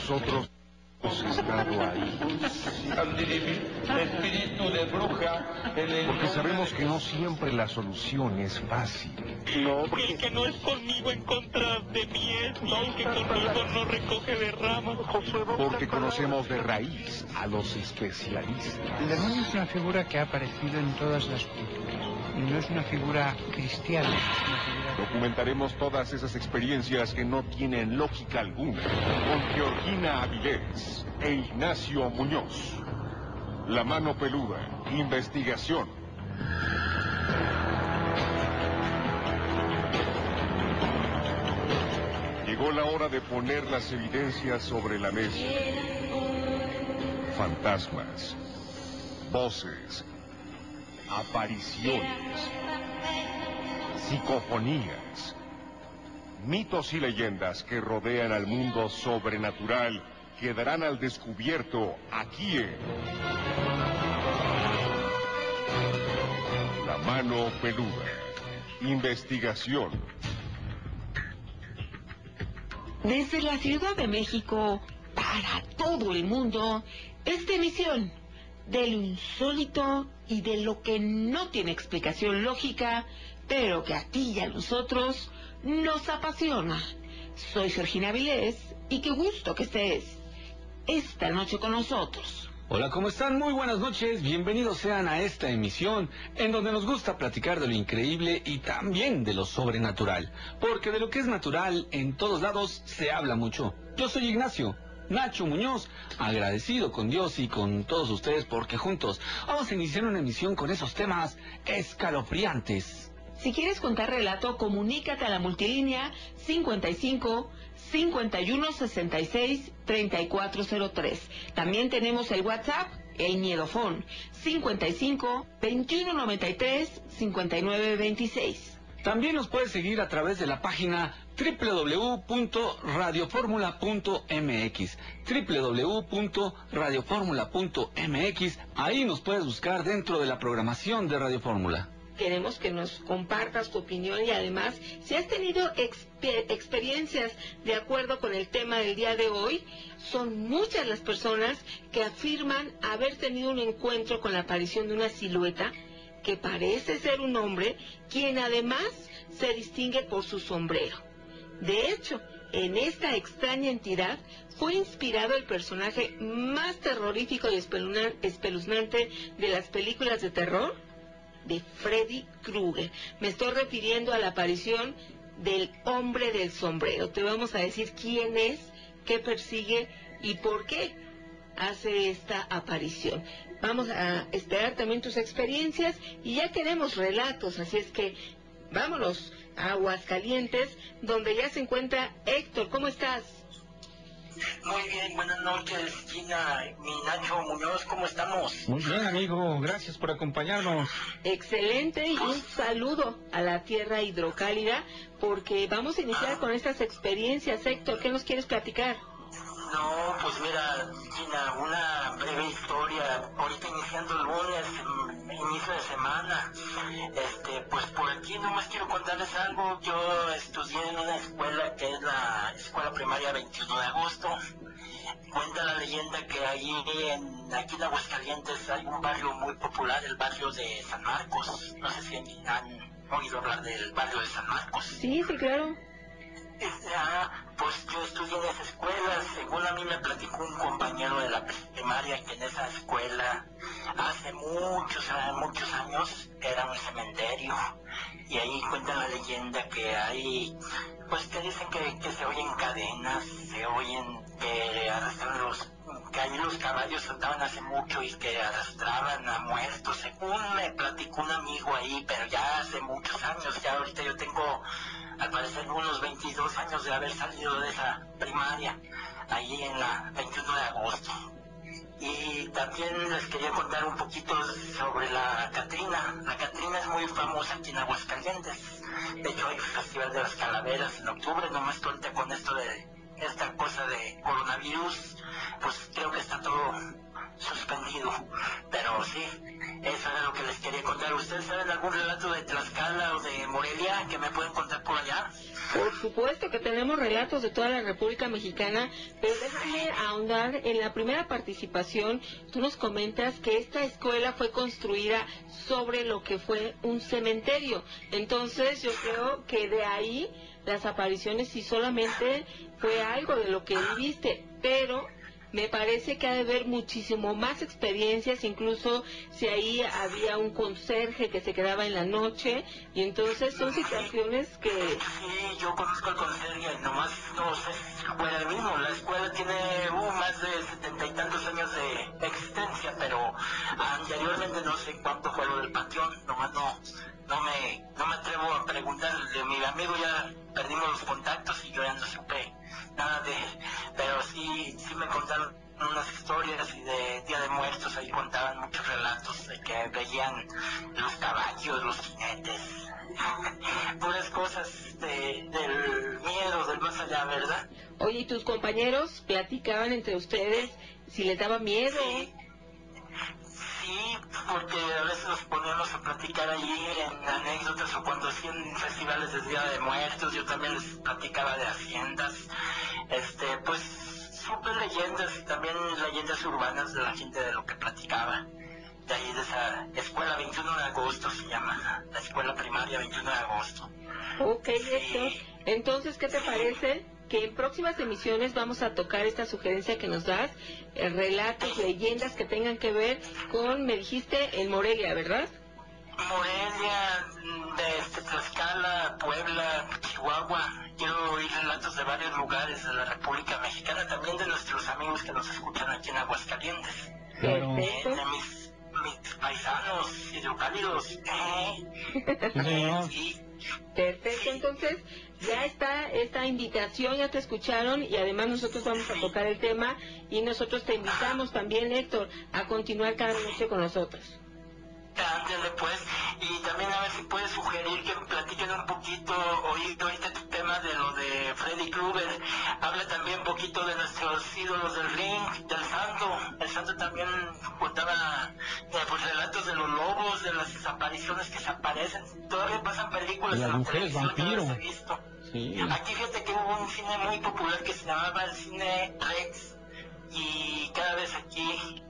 nosotros hemos estado ahí. Espíritu de bruja. Porque sabemos que no siempre la solución es fácil. No, porque... El que no es conmigo en contra de mí es, y el que conmigo no recoge de ramas. Porque conocemos de raíz a los especialistas. El demonio es una figura que ha aparecido en todas las culturas. Y no es una figura cristiana. Documentaremos todas esas experiencias que no tienen lógica alguna. Con Georgina Avilés e Ignacio Muñoz. La mano peluda. Investigación. Llegó la hora de poner las evidencias sobre la mesa. Fantasmas, voces, apariciones, psicofonías, mitos y leyendas que rodean al mundo sobrenatural quedarán al descubierto aquí en La mano peluda. Investigación. Desde la Ciudad de México, para todo el mundo, esta emisión de lo insólito y de lo que no tiene explicación lógica, pero que a ti y a nosotros nos apasiona. Soy Georgina Vilés y qué gusto que estés esta noche con nosotros. Hola, ¿cómo están? Muy buenas noches. Bienvenidos sean a esta emisión en donde nos gusta platicar de lo increíble y también de lo sobrenatural. Porque de lo que es natural en todos lados se habla mucho. Yo soy Ignacio. Nacho Muñoz, agradecido con Dios y con todos ustedes porque juntos vamos a iniciar una emisión con esos temas escalofriantes. Si quieres contar relato, comunícate a la multilínea 55 51 66 3403. También tenemos el WhatsApp, el Miedofón, 55 21 93 59 26. También nos puedes seguir a través de la página www.radioformula.mx www.radioformula.mx Ahí nos puedes buscar dentro de la programación de Radio Fórmula queremos que nos compartas tu opinión y además si has tenido experiencias de acuerdo con el tema del día de hoy, son muchas las personas que afirman haber tenido un encuentro con la aparición de una silueta que parece ser un hombre, quien además se distingue por su sombrero. De hecho, en esta extraña entidad fue inspirado el personaje más terrorífico y espeluznante de las películas de terror, de Freddy Krueger. Me estoy refiriendo a la aparición del hombre del sombrero. Te vamos a decir quién es, qué persigue y por qué hace esta aparición. Vamos a esperar también tus experiencias y ya queremos relatos, así es que vámonos a Aguascalientes, donde ya se encuentra Héctor. ¿Cómo estás? Muy bien, buenas noches, Gina, mi Nacho Muñoz, ¿cómo estamos? Muy bien, amigo, gracias por acompañarnos. Excelente y un saludo a la tierra hidrocálida, porque vamos a iniciar con estas experiencias. Héctor, ¿qué nos quieres platicar? No, pues mira, Gina, una breve historia. Ahorita iniciando el lunes, inicio de semana. Este, pues por aquí nomás quiero contarles algo. Yo estudié en una escuela que es la Escuela Primaria 21 de Agosto. Cuenta la leyenda que ahí en, aquí en Aguascalientes hay un barrio muy popular, el barrio de San Marcos. No sé si han oído hablar del barrio de San Marcos. Sí, sí, claro. Ah, pues yo estudié en esa escuela, según a mí me platicó un compañero de la primaria que en esa escuela hace muchos, muchos años era un cementerio. Y ahí cuenta la leyenda que hay, pues que dicen que se oyen cadenas, se oyen que arrastran los que ahí los caballos andaban hace mucho y que arrastraban a muertos, según me platicó un amigo ahí, pero ya hace muchos años, ya ahorita yo tengo al parecer unos 22 años de haber salido de esa primaria, ahí en la 21 de agosto. Y también les quería contar un poquito sobre la Catrina. La Catrina es muy famosa aquí en Aguascalientes. De hecho, hay Festival de las Calaveras en octubre, nomás ahorita con esto de esta cosa de coronavirus, pues creo que está todo suspendido. Pero sí, eso era lo que les quería contar. ¿Ustedes saben algún relato de Tlaxcala o de Morelia que me pueden contar por allá? Por supuesto que tenemos relatos de toda la República Mexicana, pero déjame ahondar en la primera participación. Tú nos comentas que esta escuela fue construida sobre lo que fue un cementerio. Entonces yo creo que de ahí las apariciones sí solamente fue algo de lo que viviste, pero me parece que ha de haber muchísimo más experiencias, incluso si ahí había un conserje que se quedaba en la noche, y entonces son situaciones que... Sí, yo conozco al conserje, nomás no sé si el mismo. La escuela tiene uh, más de setenta y tantos años de existencia, pero anteriormente no sé cuánto fue lo del panteón, nomás no, no, me, no me atrevo a preguntarle. Mi amigo ya perdimos los contactos y yo ya no supe nada de pero sí, sí me contaron unas historias y de Día de Muertos, ahí contaban muchos relatos de que veían los caballos, los jinetes, puras cosas de, del miedo, del más allá, ¿verdad? Oye, ¿y tus compañeros platicaban entre ustedes si les daba miedo? Sí. Sí, porque a veces nos poníamos a platicar allí en anécdotas o cuando hacían festivales de Día de Muertos, yo también les platicaba de haciendas, este, pues súper leyendas y también leyendas urbanas de la gente de lo que platicaba. De ahí de esa escuela 21 de agosto se llama, la escuela primaria 21 de agosto. Ok, esto. Entonces, ¿qué te parece? que en próximas emisiones vamos a tocar esta sugerencia que nos das, eh, relatos, leyendas que tengan que ver con, me dijiste, en Morelia, ¿verdad? Morelia, de este, Tlaxcala, Puebla, Chihuahua. Quiero oír relatos de varios lugares de la República Mexicana, también de nuestros amigos que nos escuchan aquí en Aguascalientes. Perfecto. Eh, de mis, mis paisanos hidrocálidos. Sí. Perfecto, entonces ya está esta invitación, ya te escucharon y además nosotros vamos a tocar el tema y nosotros te invitamos también, Héctor, a continuar cada noche con nosotros. Ándale pues, y también a ver si puedes sugerir que platiquen un poquito, oír este tema de lo de Freddy Krueger, habla también un poquito de nuestros ídolos del ring, del santo, el santo también contaba eh, pues relatos de los lobos, de las apariciones que se aparecen, todavía pasan películas De las mujeres vampiro. he visto. Sí. Aquí fíjate que hubo un cine muy popular que se llamaba el cine Rex y cada vez aquí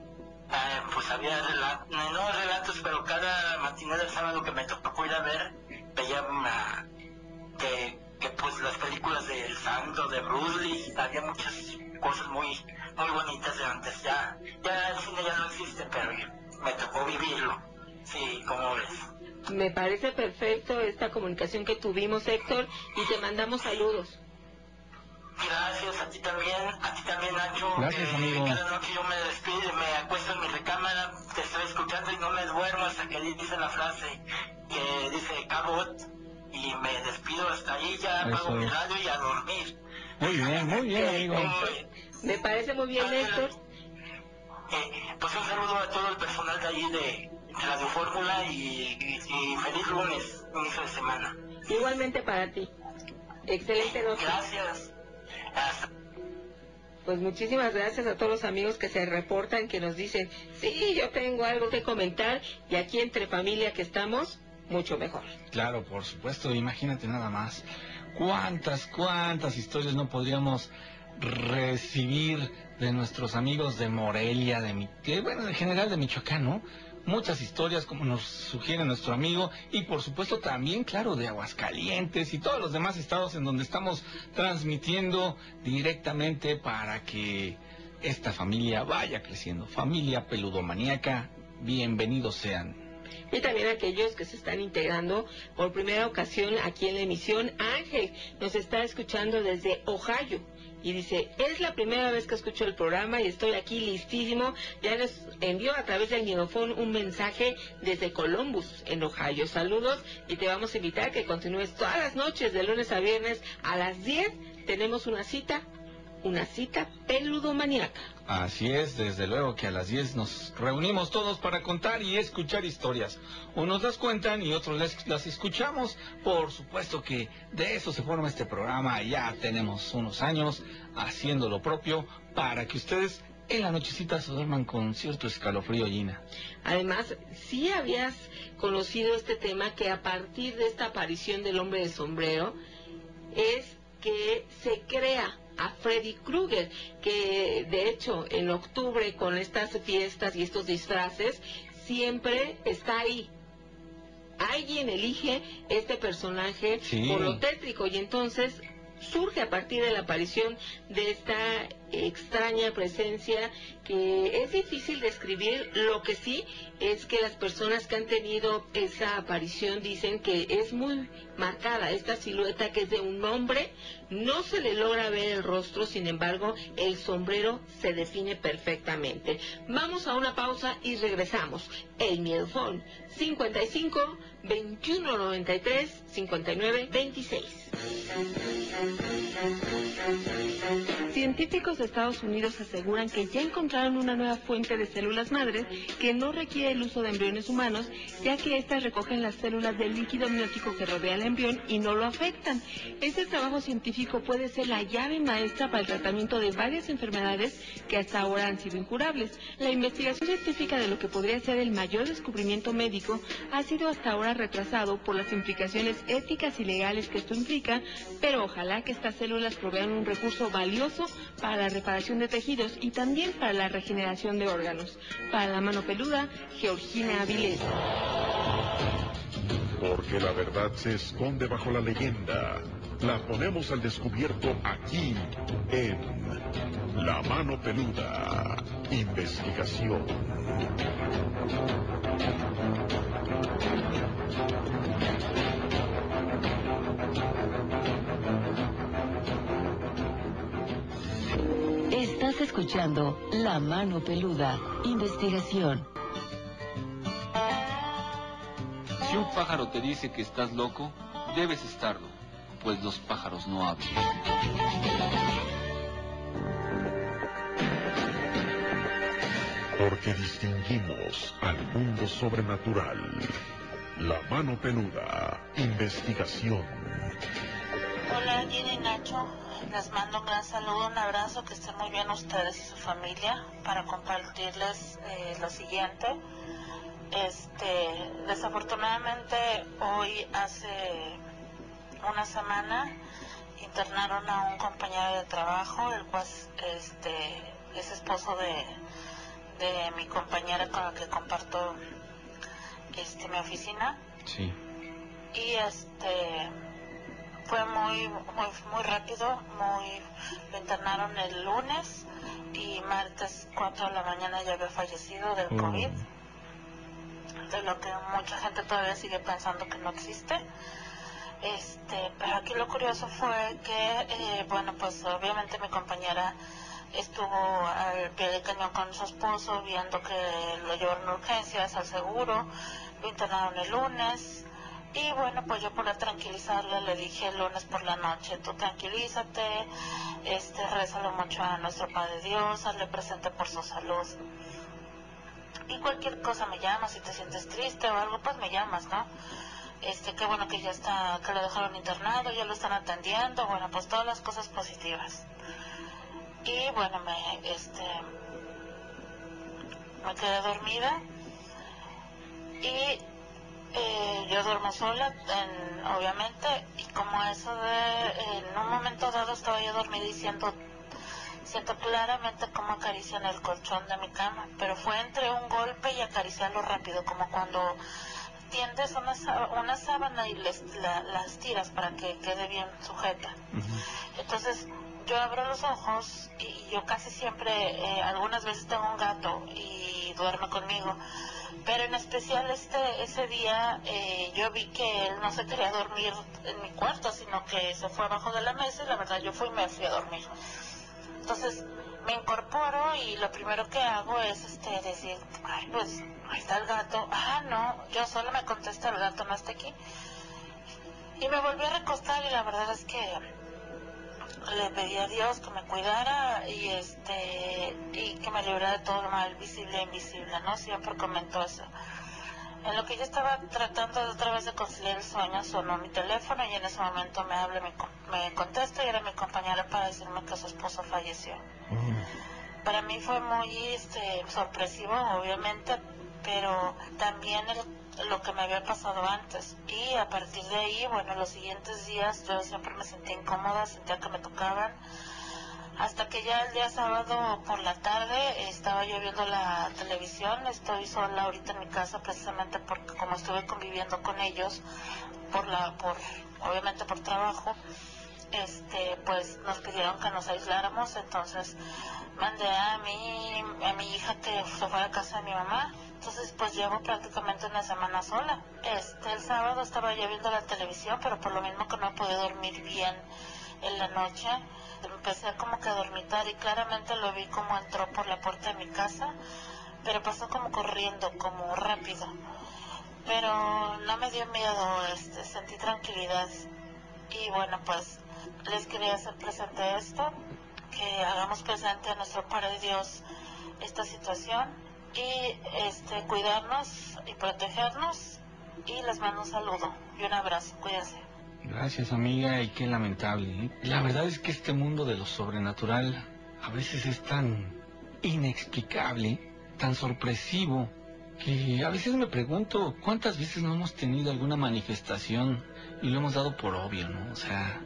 pues había relatos, no relatos, pero cada matinée del sábado que me tocó ir a ver, veía una, que, que pues las películas de El Santo, de Bruce Lee, había muchas cosas muy, muy bonitas de antes. Ya, ya el cine ya no existe, pero me tocó vivirlo. Sí, como ves. Me parece perfecto esta comunicación que tuvimos, Héctor, y te mandamos saludos. Gracias, a ti también, a ti también, Nacho. Gracias, Eh, amigo. Cada noche yo me despido, me acuesto en mi recámara, te estoy escuchando y no me duermo hasta que dice la frase que dice cabot y me despido hasta ahí, ya Eso apago mi radio y a dormir. Muy bien, muy bien, amigo. Eh, Me parece muy bien, Héctor. eh, pues un saludo a todo el personal de allí de Radio Fórmula y, y- y feliz lunes, inicio de semana. Igualmente para ti. Excelente noche. Gracias. Pues muchísimas gracias a todos los amigos que se reportan, que nos dicen, sí, yo tengo algo que comentar y aquí entre familia que estamos, mucho mejor. Claro, por supuesto, imagínate nada más. ¿Cuántas, cuántas historias no podríamos recibir de nuestros amigos de Morelia, de mi, que, bueno, en general de Michoacán, ¿no? Muchas historias como nos sugiere nuestro amigo y por supuesto también, claro, de Aguascalientes y todos los demás estados en donde estamos transmitiendo directamente para que esta familia vaya creciendo. Familia peludomaníaca, bienvenidos sean. Y también aquellos que se están integrando por primera ocasión aquí en la emisión. Ángel nos está escuchando desde Ohio y dice, es la primera vez que escucho el programa y estoy aquí listísimo. Ya nos envió a través del guionofón un mensaje desde Columbus, en Ohio. Saludos y te vamos a invitar a que continúes todas las noches, de lunes a viernes a las 10. Tenemos una cita, una cita peludomaniaca. Así es, desde luego que a las 10 nos reunimos todos para contar y escuchar historias. Unos las cuentan y otros las, las escuchamos. Por supuesto que de eso se forma este programa. Ya tenemos unos años haciendo lo propio para que ustedes en la nochecita se duerman con cierto escalofrío, Gina. Además, sí habías conocido este tema que a partir de esta aparición del hombre de sombrero es que se crea a Freddy Krueger, que de hecho en octubre con estas fiestas y estos disfraces siempre está ahí. Alguien elige este personaje Sí. por lo tétrico y entonces surge a partir de la aparición de esta extraña presencia que es difícil describir. Lo que sí es que las personas que han tenido esa aparición dicen que es muy marcada esta silueta que es de un hombre. No se le logra ver el rostro, sin embargo, el sombrero se define perfectamente. Vamos a una pausa y regresamos. El Miedofón 55 21 93 59 26. Científicos de Estados Unidos aseguran que ya encontraron una nueva fuente de células madres que no requiere el uso de embriones humanos, ya que éstas recogen las células del líquido amniótico que rodea al embrión y no lo afectan. Este trabajo científico puede ser la llave maestra para el tratamiento de varias enfermedades que hasta ahora han sido incurables. La investigación científica de lo que podría ser el mayor descubrimiento médico ha sido hasta ahora retrasado por las implicaciones éticas y legales que esto implica, pero ojalá que estas células provean un recurso valioso para la reparación de tejidos y también para la regeneración de órganos. Para la mano peluda, Georgina Avilés. Porque la verdad se esconde bajo la leyenda. La ponemos al descubierto aquí en La Mano Peluda. Investigación. Estás escuchando La Mano Peluda, investigación. Si un pájaro te dice que estás loco, debes estarlo, pues los pájaros no hablan. Porque distinguimos al mundo sobrenatural. La Mano Peluda. Investigación. Hola, Gina y Nacho. Les mando un gran saludo, un abrazo, que estén muy bien ustedes y su familia para compartirles eh, lo siguiente. Este, desafortunadamente hoy hace una semana internaron a un compañero de trabajo, el cual este, es esposo de, de mi compañera con la que comparto este, mi oficina Sí. y este fue muy muy muy rápido muy lo internaron el lunes y martes 4 de la mañana ya había fallecido del covid de lo que mucha gente todavía sigue pensando que no existe. Este pero aquí lo curioso fue que eh, bueno pues obviamente mi compañera estuvo al pie del cañón con su esposo viendo que lo llevaron a urgencias al seguro lo internaron el lunes y bueno, pues yo para tranquilizarle le dije el lunes por la noche, tú tranquilízate, este, rézalo mucho a nuestro Padre Dios, hazle presente por su salud. Y cualquier cosa me llamas, si te sientes triste o algo, pues me llamas, ¿no? Este, qué bueno que ya está, que lo dejaron internado, ya lo están atendiendo, bueno, pues todas las cosas positivas. Y bueno, me, este, me quedé dormida y eh, yo duermo sola, en- obviamente, y como eso de, en un momento dado estaba yo dormida y siento, siento claramente como acarician el colchón de mi cama, pero fue entre un golpe y acariciarlo rápido, como cuando tiendes una, una sábana y les, la- las tiras para que quede bien sujeta. Entonces yo abro los ojos y yo casi siempre, eh, algunas veces tengo un gato y duerme conmigo, pero en especial este ese día eh, yo vi que él no se quería dormir en mi cuarto, sino que se fue abajo de la mesa y la verdad yo fui y me fui a dormir. Entonces me incorporo y lo primero que hago es este decir, ay pues ahí está el gato, ah no, yo solo me contesta el gato no está aquí. Y me volví a recostar y la verdad es que le pedí a Dios que me cuidara y este y que me librara de todo lo mal visible e invisible, ¿no? Siempre comentó eso. En lo que yo estaba tratando de otra vez de conciliar el sueño, sonó mi teléfono y en ese momento me habla, me, me contesta y era mi compañera para decirme que su esposo falleció. Para mí fue muy este, sorpresivo, obviamente, pero también el, lo que me había pasado antes. Y a partir de ahí, bueno, los siguientes días yo siempre me sentía incómoda, sentía que me tocaban. Hasta que ya el día sábado por la tarde estaba yo viendo la televisión, estoy sola ahorita en mi casa precisamente porque como estuve conviviendo con ellos, por la, por, obviamente por trabajo, este, pues nos pidieron que nos aisláramos, entonces mandé a mi, a mi hija que se fue a casa de mi mamá, entonces pues llevo prácticamente una semana sola. Este, el sábado estaba yo viendo la televisión, pero por lo mismo que no pude dormir bien en la noche, empecé como que a dormitar y claramente lo vi como entró por la puerta de mi casa, pero pasó como corriendo, como rápido. Pero no me dio miedo, este, sentí tranquilidad. Y bueno, pues les quería hacer presente esto, que hagamos presente a nuestro Padre Dios esta situación y este cuidarnos y protegernos y les mando un saludo y un abrazo, cuídense. Gracias amiga y qué lamentable. ¿eh? La verdad es que este mundo de lo sobrenatural a veces es tan inexplicable, tan sorpresivo, que a veces me pregunto cuántas veces no hemos tenido alguna manifestación y lo hemos dado por obvio, ¿no? O sea,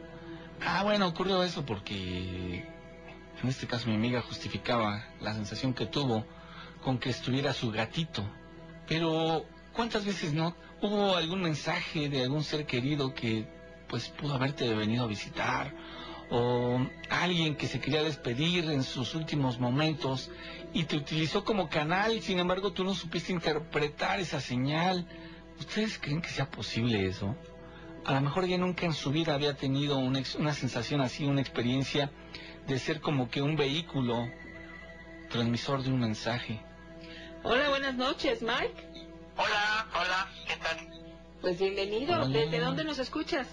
ah bueno, ocurrió eso porque en este caso mi amiga justificaba la sensación que tuvo con que estuviera su gatito. Pero ¿cuántas veces no hubo algún mensaje de algún ser querido que pues pudo haberte venido a visitar o alguien que se quería despedir en sus últimos momentos y te utilizó como canal, sin embargo tú no supiste interpretar esa señal. ¿Ustedes creen que sea posible eso? A lo mejor ella nunca en su vida había tenido una, una sensación así, una experiencia de ser como que un vehículo transmisor de un mensaje. Hola, buenas noches, Mike. Hola, hola, ¿qué tal? Pues bienvenido. Hola. ¿Desde dónde nos escuchas?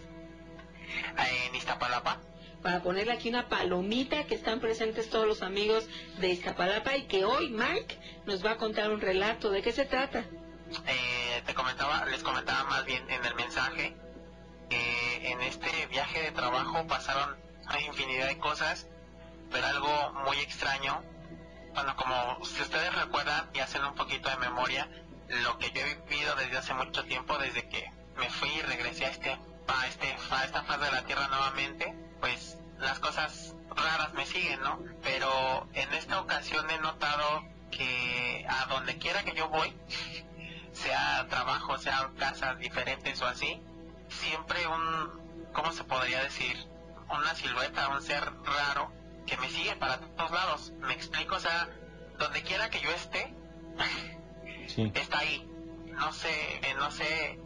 En Iztapalapa. Para ponerle aquí una palomita que están presentes todos los amigos de Iztapalapa y que hoy Mike nos va a contar un relato. ¿De qué se trata? Eh, te comentaba, les comentaba más bien en el mensaje que en este viaje de trabajo pasaron infinidad de cosas, pero algo muy extraño. Bueno, como si ustedes recuerdan y hacen un poquito de memoria, lo que yo he vivido desde hace mucho tiempo, desde que me fui y regresé a este, a este, a esta faz de la tierra nuevamente, pues las cosas raras me siguen, ¿no? Pero en esta ocasión he notado que a donde quiera que yo voy, sea trabajo, sea casas diferentes o así, siempre un, ¿cómo se podría decir? Una silueta, un ser raro que me sigue para todos lados. Me explico, o sea, donde quiera que yo esté, Sí. está ahí. No sé, eh, no sé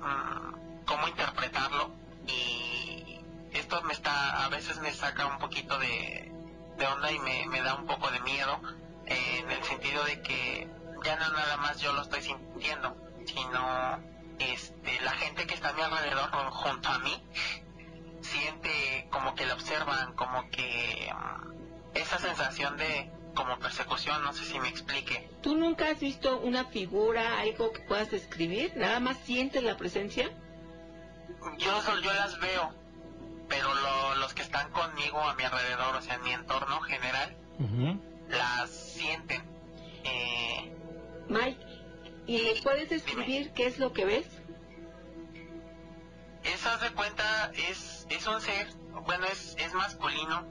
mm, cómo interpretarlo y esto me está, a veces me saca un poquito de, de onda y me, me da un poco de miedo eh, en el sentido de que ya no nada más yo lo estoy sintiendo, sino este, la gente que está a mi alrededor o junto a mí siente como que la observan, como que mm, esa sensación de como persecución, no sé si me explique. ¿Tú nunca has visto una figura, algo que puedas describir? ¿Nada más sientes la presencia? Yo, las veo, pero lo- los que están conmigo a mi alrededor, o sea, en mi entorno general, las sienten. Eh, Mike, ¿y le puedes describir qué es lo que ves? eso haz de cuenta es, es un ser, bueno, es, es masculino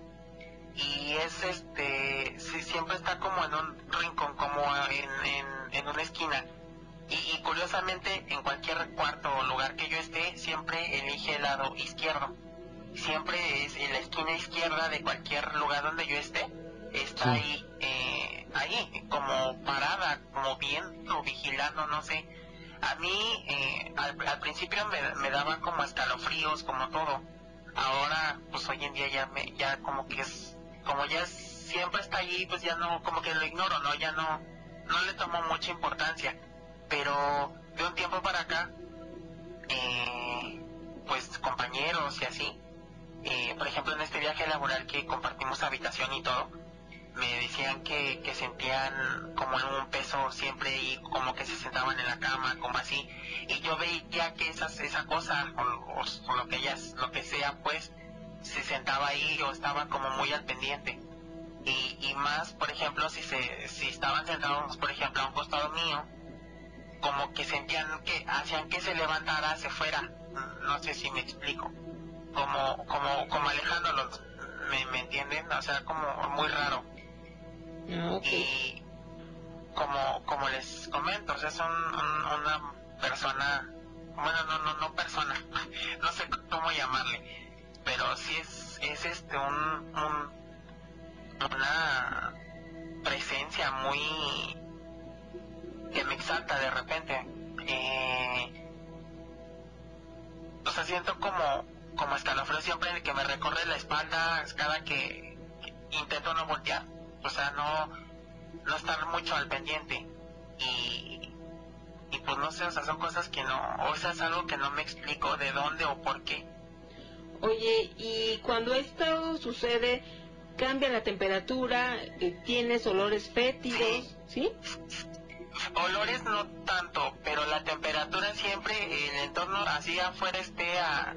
y es este, sí, siempre está como en un rincón, como en, en, en una esquina. Y, y curiosamente, en cualquier cuarto o lugar que yo esté, siempre elige el lado izquierdo. Siempre es en la esquina izquierda de cualquier lugar donde yo esté, está ahí, eh, ahí, como parada, como viendo, vigilando, no sé. A mí, eh, al, al principio me, me daba como escalofríos, como todo. Ahora, pues hoy en día ya me, ya como que es, como ya es- siempre está allí, pues ya no, como que lo ignoro, ¿no? Ya no, no le tomo mucha importancia. Pero de un tiempo para acá, eh, pues compañeros y así, eh, por ejemplo en este viaje laboral que compartimos habitación y todo, me decían que, que sentían como un peso siempre ahí, como que se sentaban en la cama, como así, y yo veía que esas, esa cosa, o, o- o lo que ellas, lo que sea, pues, se sentaba ahí o estaba como muy al pendiente. Y, y más, por ejemplo, si se, si estaban sentados, por ejemplo, a un costado mío, como que sentían que hacían que se levantara, se fuera. No sé si me explico. Como, como, como alejándolos, ¿me, me entienden? O sea, como muy raro. Ah. Y como, como les comento, o son un- una persona, bueno, no, no, no persona, no sé cómo llamarle, pero sí es, es este, un, un, una presencia muy, que me exalta de repente. Eh, o sea, siento como, como escalofrío siempre que me recorre la espalda cada que intento no voltear. O sea, no, no estar mucho al pendiente. Y, y pues no sé, o sea, son cosas que no, o sea, es algo que no me explico de dónde o por qué. Oye, y cuando esto sucede, cambia la temperatura, eh, tienes olores fétidos, ¿sí? Olores no tanto, pero la temperatura siempre, el entorno así afuera esté a,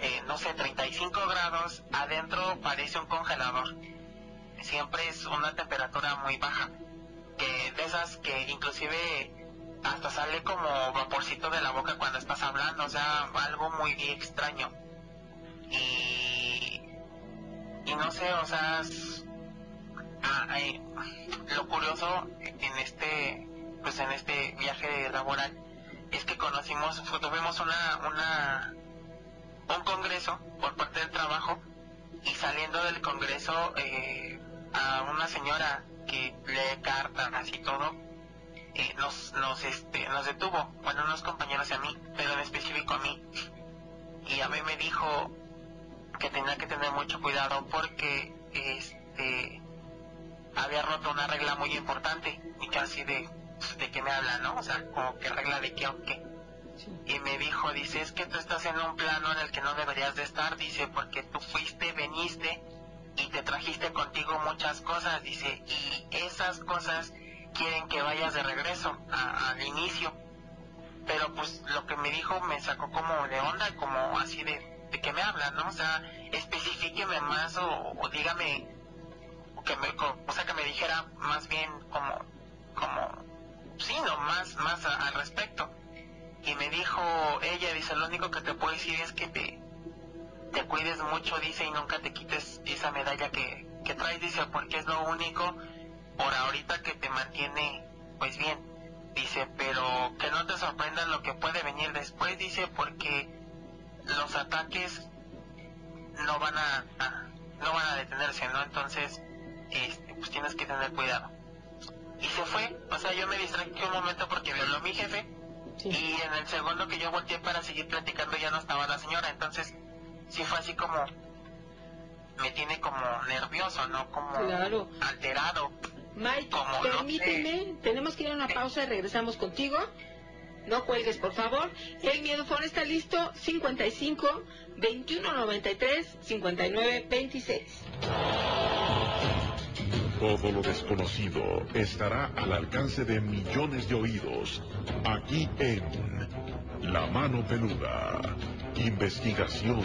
eh, no sé, 35 grados, adentro parece un congelador. Siempre es una temperatura muy baja, que de esas que inclusive hasta sale como vaporcito de la boca cuando estás hablando, o sea, algo muy extraño. Y, y no sé, o sea, ah, lo curioso en este pues en este viaje laboral es que conocimos tuvimos una una un congreso por parte del trabajo y saliendo del congreso eh, a una señora que lee cartas y todo eh, nos nos este nos detuvo bueno unos compañeros y a mí pero en específico a mí y a mí me dijo que tenía que tener mucho cuidado porque este había roto una regla muy importante y casi de de qué me habla, ¿no? O sea, como que regla de qué o qué. Y me dijo, dice, es que tú estás en un plano en el que no deberías de estar, dice, porque tú fuiste, veniste y te trajiste contigo muchas cosas, dice, y esas cosas quieren que vayas de regreso a- al inicio. Pero pues lo que me dijo me sacó como de onda, como así de, de qué me habla, ¿no? O sea, especifíqueme más o, o dígame, o que me, o sea, que me dijera más bien como, como, sí, no, más, más al respecto. Y me dijo, ella dice, lo único que te puedo decir es que te, te cuides mucho, dice, y nunca te quites esa medalla que, que traes, dice, porque es lo único por ahorita que te mantiene, pues bien. Dice, pero que no te sorprenda lo que puede venir después, dice, porque los ataques no van a, no van a detenerse, ¿no? Entonces, este, pues tienes que tener cuidado. Y se fue, o sea, yo me distraje un momento porque me habló mi jefe y en el segundo que yo volteé para seguir platicando ya no estaba la señora, entonces sí fue así como, me tiene como nervioso, ¿no? Como Claro. alterado. Mike, Como no permíteme, tenemos que ir a una pausa y regresamos contigo. No cuelgues, por favor. El Miedofón está listo, 55 21 93 59 26. Todo lo desconocido estará al alcance de millones de oídos. Aquí en La Mano Peluda. Investigación.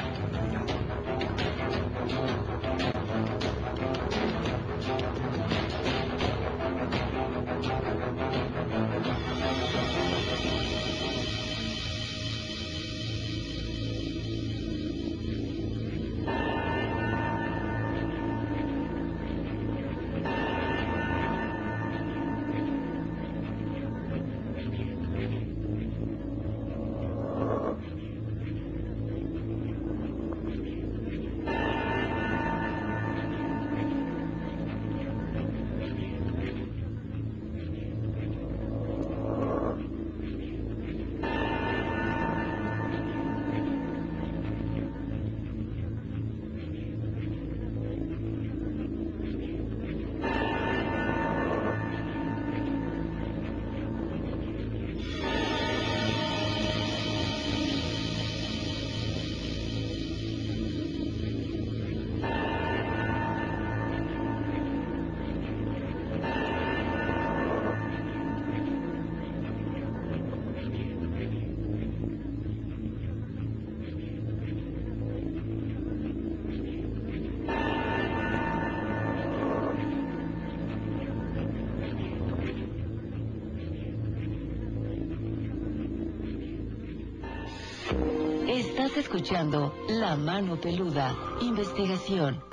Estás escuchando La Mano Peluda, investigación.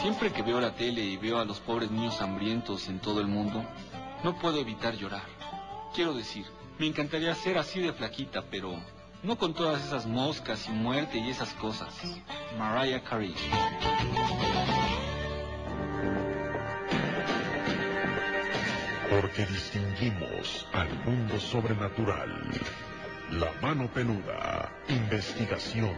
Siempre que veo la tele y veo a los pobres niños hambrientos en todo el mundo, no puedo evitar llorar. Quiero decir, me encantaría ser así de flaquita, pero no con todas esas moscas y muerte y esas cosas. Mariah Carey. Porque distinguimos al mundo sobrenatural. La mano peluda. Investigación.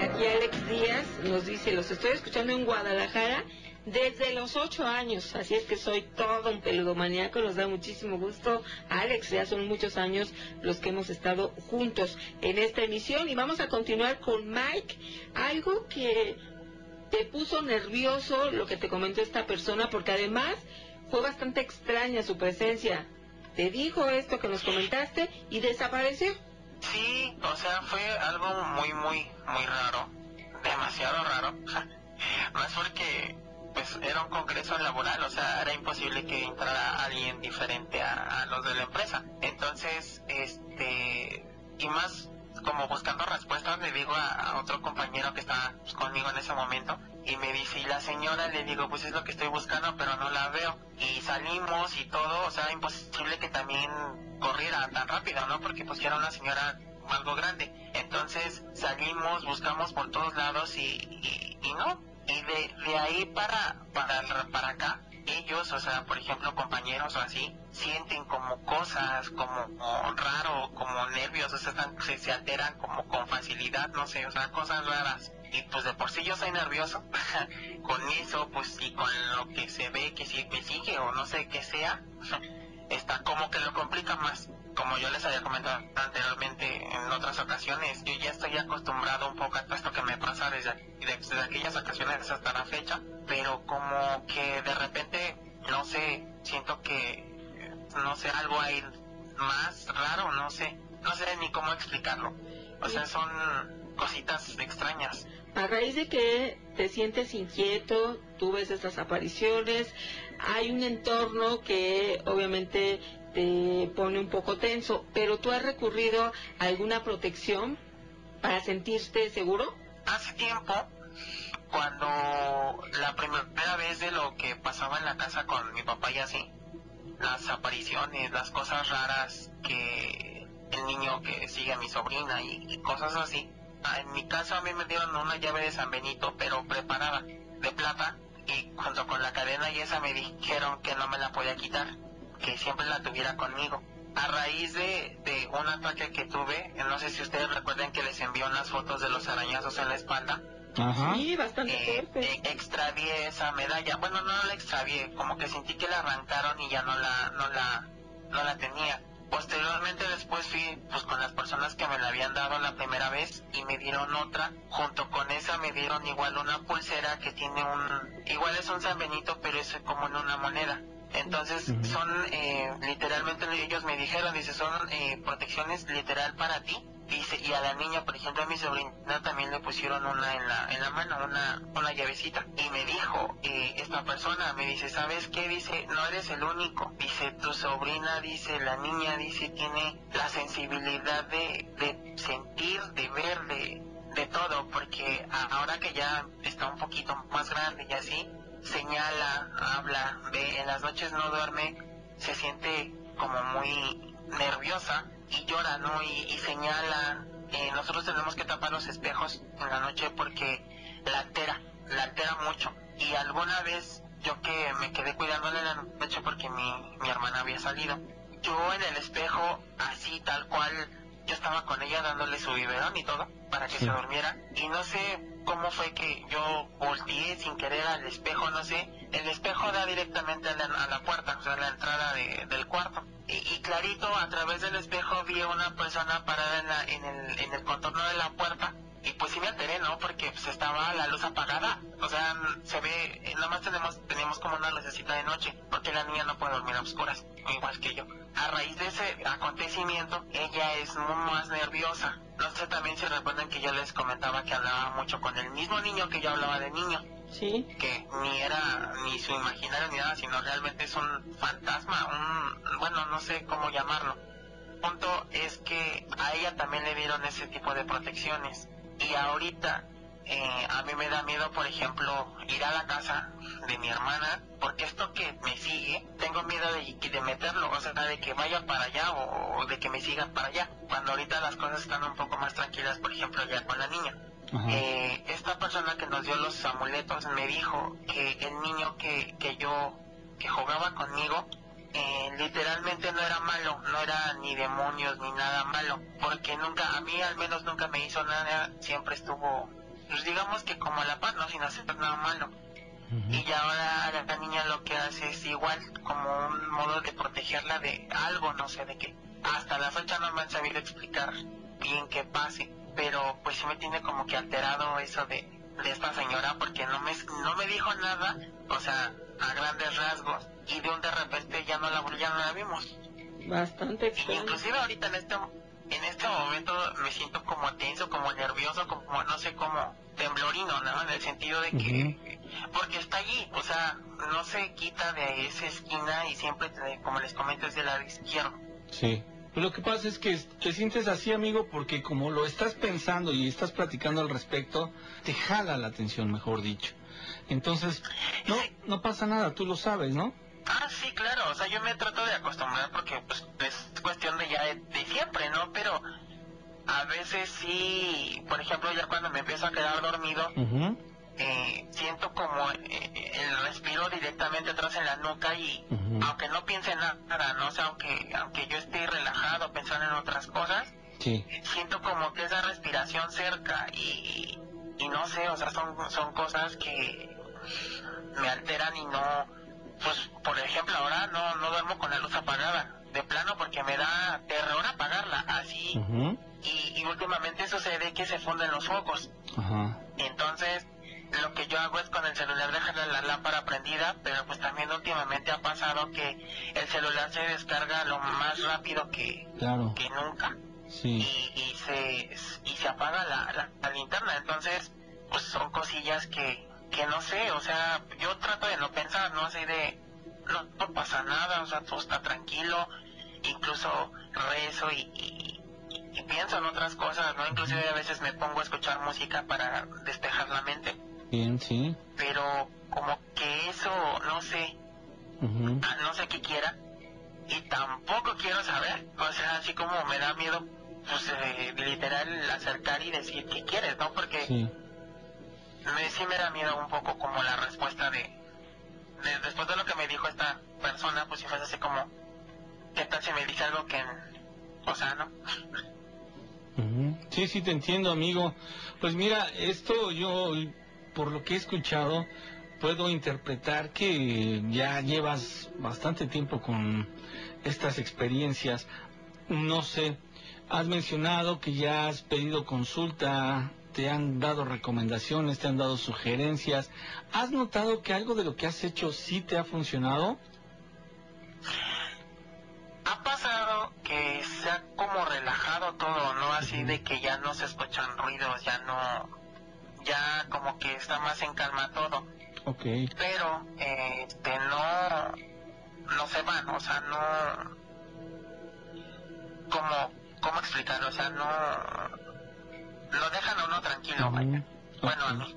Aquí Alex Díaz nos dice, los estoy escuchando en Guadalajara desde los ocho años, así es que soy todo un peludomaníaco, nos da muchísimo gusto. Alex, ya son muchos años los que hemos estado juntos en esta emisión y vamos a continuar con Mike, algo que te puso nervioso lo que te comentó esta persona, porque además fue bastante extraña su presencia. Te dijo esto que nos comentaste y desapareció. Sí, o sea, fue algo muy, muy, muy raro. Demasiado raro. Más porque, pues, era un congreso laboral, o sea, era imposible que entrara alguien diferente a, a los de la empresa. Entonces, este, y más como buscando respuestas, le digo a, otro compañero que estaba pues, conmigo en ese momento y me dice, y la señora le digo, pues es lo que estoy buscando, pero no la veo. Y salimos y todo, o sea, imposible que también corriera tan rápido, ¿no? Porque pues era una señora algo grande. Entonces salimos, buscamos por todos lados y, y, y no. Y de, de ahí para, para, para acá, ellos, o sea, por ejemplo, compañeros o así, sienten como cosas, como, como raro, como nervios, o sea, se alteran como con facilidad, no sé, o sea, cosas raras. Y pues de por sí yo soy nervioso, con eso, pues, y con lo que se ve que si me sigue o no sé qué sea, está como que lo complica más. Como yo les había comentado anteriormente en otras ocasiones, yo ya estoy acostumbrado un poco a esto que me pasa desde, desde aquellas ocasiones hasta la fecha, pero como que de repente, no sé, siento que, eh, no sé, algo hay más raro, no sé, no sé ni cómo explicarlo. O sea, son cositas extrañas. A raíz de que te sientes inquieto, tú ves estas apariciones, hay un entorno que obviamente te pone un poco tenso, pero tú has recurrido a alguna protección para sentirte seguro. Hace tiempo, cuando la primera vez de lo que pasaba en la casa con mi papá y así, las apariciones, las cosas raras que el niño que sigue a mi sobrina y, cosas así. Ah, En mi caso a mí me dieron una llave de San Benito, pero preparada, de plata, y junto con la cadena y esa me dijeron que no me la podía quitar, que siempre la tuviera conmigo. A raíz de, de un ataque que tuve, no sé si ustedes recuerden que les envié unas fotos de los arañazos en la espalda, Ajá. Sí, bastante eh, fuerte. eh, extravié esa medalla. Bueno, no la extravié, como que sentí que la arrancaron y ya no la, no la, no la tenía. Posteriormente después fui pues con las personas que me la habían dado la primera vez y me dieron otra. Junto con esa me dieron igual una pulsera que tiene un, igual es un San Benito pero es como en una moneda. Entonces son, eh, literalmente ellos me dijeron, dice, son eh, protecciones literal para ti. Dice, y a la niña, por ejemplo, a mi sobrina también le pusieron una en la, en la mano, una, una llavecita. Y me dijo, eh, esta persona, me dice, ¿sabes qué? Dice, no eres el único. Dice, tu sobrina, dice, la niña, dice, tiene la sensibilidad de, de sentir, de ver, de, de todo, porque ahora que ya está un poquito más grande y así, señala, habla, ve, en las noches no duerme, se siente como muy nerviosa y llora, ¿no? Y, señala, eh, nosotros tenemos que tapar los espejos en la noche porque la altera, la altera mucho. Y alguna vez yo que me quedé cuidándola en la noche porque mi, mi hermana había salido, yo en el espejo, así tal cual, yo estaba con ella dándole su biberón y todo para que Sí. se durmiera y no sé cómo fue que yo volteé sin querer al espejo, no sé, el espejo da directamente a la, a la puerta, o sea, a la entrada de- del cuarto. Y, y clarito a través del espejo vi a una persona parada en, la- en, el, en el contorno de la puerta y pues sí me alteré, ¿no? Porque pues estaba la luz apagada. O sea, se ve, eh, nada más tenemos, teníamos como una lucecita de noche, porque la niña no puede dormir a oscuras, igual que yo. A raíz de ese acontecimiento, ella es muy más nerviosa. No sé también si recuerdan que yo les comentaba que hablaba mucho con el mismo niño que yo hablaba de niño Sí. que ni era ni su imaginario ni nada, sino realmente es un fantasma, un, bueno, no sé cómo llamarlo. punto es que a ella también le dieron ese tipo de protecciones. Y ahorita eh, a mí me da miedo, por ejemplo, ir a la casa de mi hermana, porque esto que me sigue, tengo miedo de, de meterlo, o sea, de que vaya para allá o, o de que me sigan para allá, cuando ahorita las cosas están un poco más tranquilas, por ejemplo, ya con la niña. Eh, esta persona que nos dio los amuletos me dijo que el niño que, que yo, que jugaba conmigo, eh, literalmente no era malo, no era ni demonios ni nada malo, porque nunca, a mí al menos nunca me hizo nada, siempre estuvo, pues digamos que como a la paz, ¿no? Sin hacer nada malo. Y ya ahora la niña lo que hace es igual, como un modo de protegerla de algo, no sé de qué. Hasta la fecha no me han sabido explicar bien qué pase, pero pues sí me tiene como que alterado eso de, de esta señora porque no me, no me dijo nada, o sea, a grandes rasgos, y de un de repente ya no la, ya no la vimos. Bastante extraño. Inclusive ahorita en este, en este momento me siento como tenso, como nervioso, como no sé, como temblorino, ¿no? En el sentido de que, porque está allí, o sea, no se quita de esa esquina y siempre, te- como les comento, es del lado izquierdo. Sí. Pues lo que pasa es que te sientes así, amigo, porque como lo estás pensando y estás platicando al respecto, te jala la atención, mejor dicho. Entonces, no, no pasa nada, tú lo sabes, ¿no? Ah, sí, claro, o sea, yo me trato de acostumbrar porque pues es cuestión de ya de, de siempre, ¿no? Pero a veces sí, por ejemplo, ya cuando me empiezo a quedar dormido, eh, siento como eh, el respiro directamente atrás en la nuca y aunque no piense en nada, ¿no? O sea, aunque, aunque yo esté relajado pensando en otras cosas, Sí. siento como que esa respiración cerca y, y no sé, o sea, son, son cosas que me alteran y no, pues por ejemplo ahora no, no duermo con la luz apagada, de plano porque me da terror apagarla, así, y, y últimamente sucede que se funden los focos, entonces lo que yo hago es con el celular dejarle la lámpara prendida, pero pues también últimamente ha pasado que el celular se descarga lo más rápido que, Claro. que nunca. Sí. y, y se y se apaga la, la, la linterna. Entonces pues son cosillas que que no sé o sea yo trato de no pensar no así de no, no pasa nada o sea todo está tranquilo incluso rezo y, y, y pienso en otras cosas no inclusive a veces me pongo a escuchar música para despejar la mente Bien, sí. pero como que eso no sé no sé qué quiera y tampoco quiero saber, o sea, así como me da miedo, pues eh, literal acercar y decir qué quieres, ¿no? Porque Sí. Me, sí me da miedo un poco como la respuesta de, de- después de lo que me dijo esta persona, pues si fuese así como, ¿qué tal si me dice algo que, o sea, no? Sí, sí, te entiendo, amigo. Pues mira, esto yo, por lo que he escuchado, puedo interpretar que ya llevas bastante tiempo con estas experiencias. No sé, has mencionado que ya has pedido consulta, te han dado recomendaciones, te han dado sugerencias. ¿Has notado que algo de lo que has hecho sí te ha funcionado? Ha pasado que se ha como relajado todo, ¿no? Así de que ya no se escuchan ruidos, ya no, ya como que está más en calma todo. Ok. pero eh, este no no se van o sea no cómo cómo explicarlo o sea no lo dejan a uno tranquilo vaya. Bueno a Ok. mí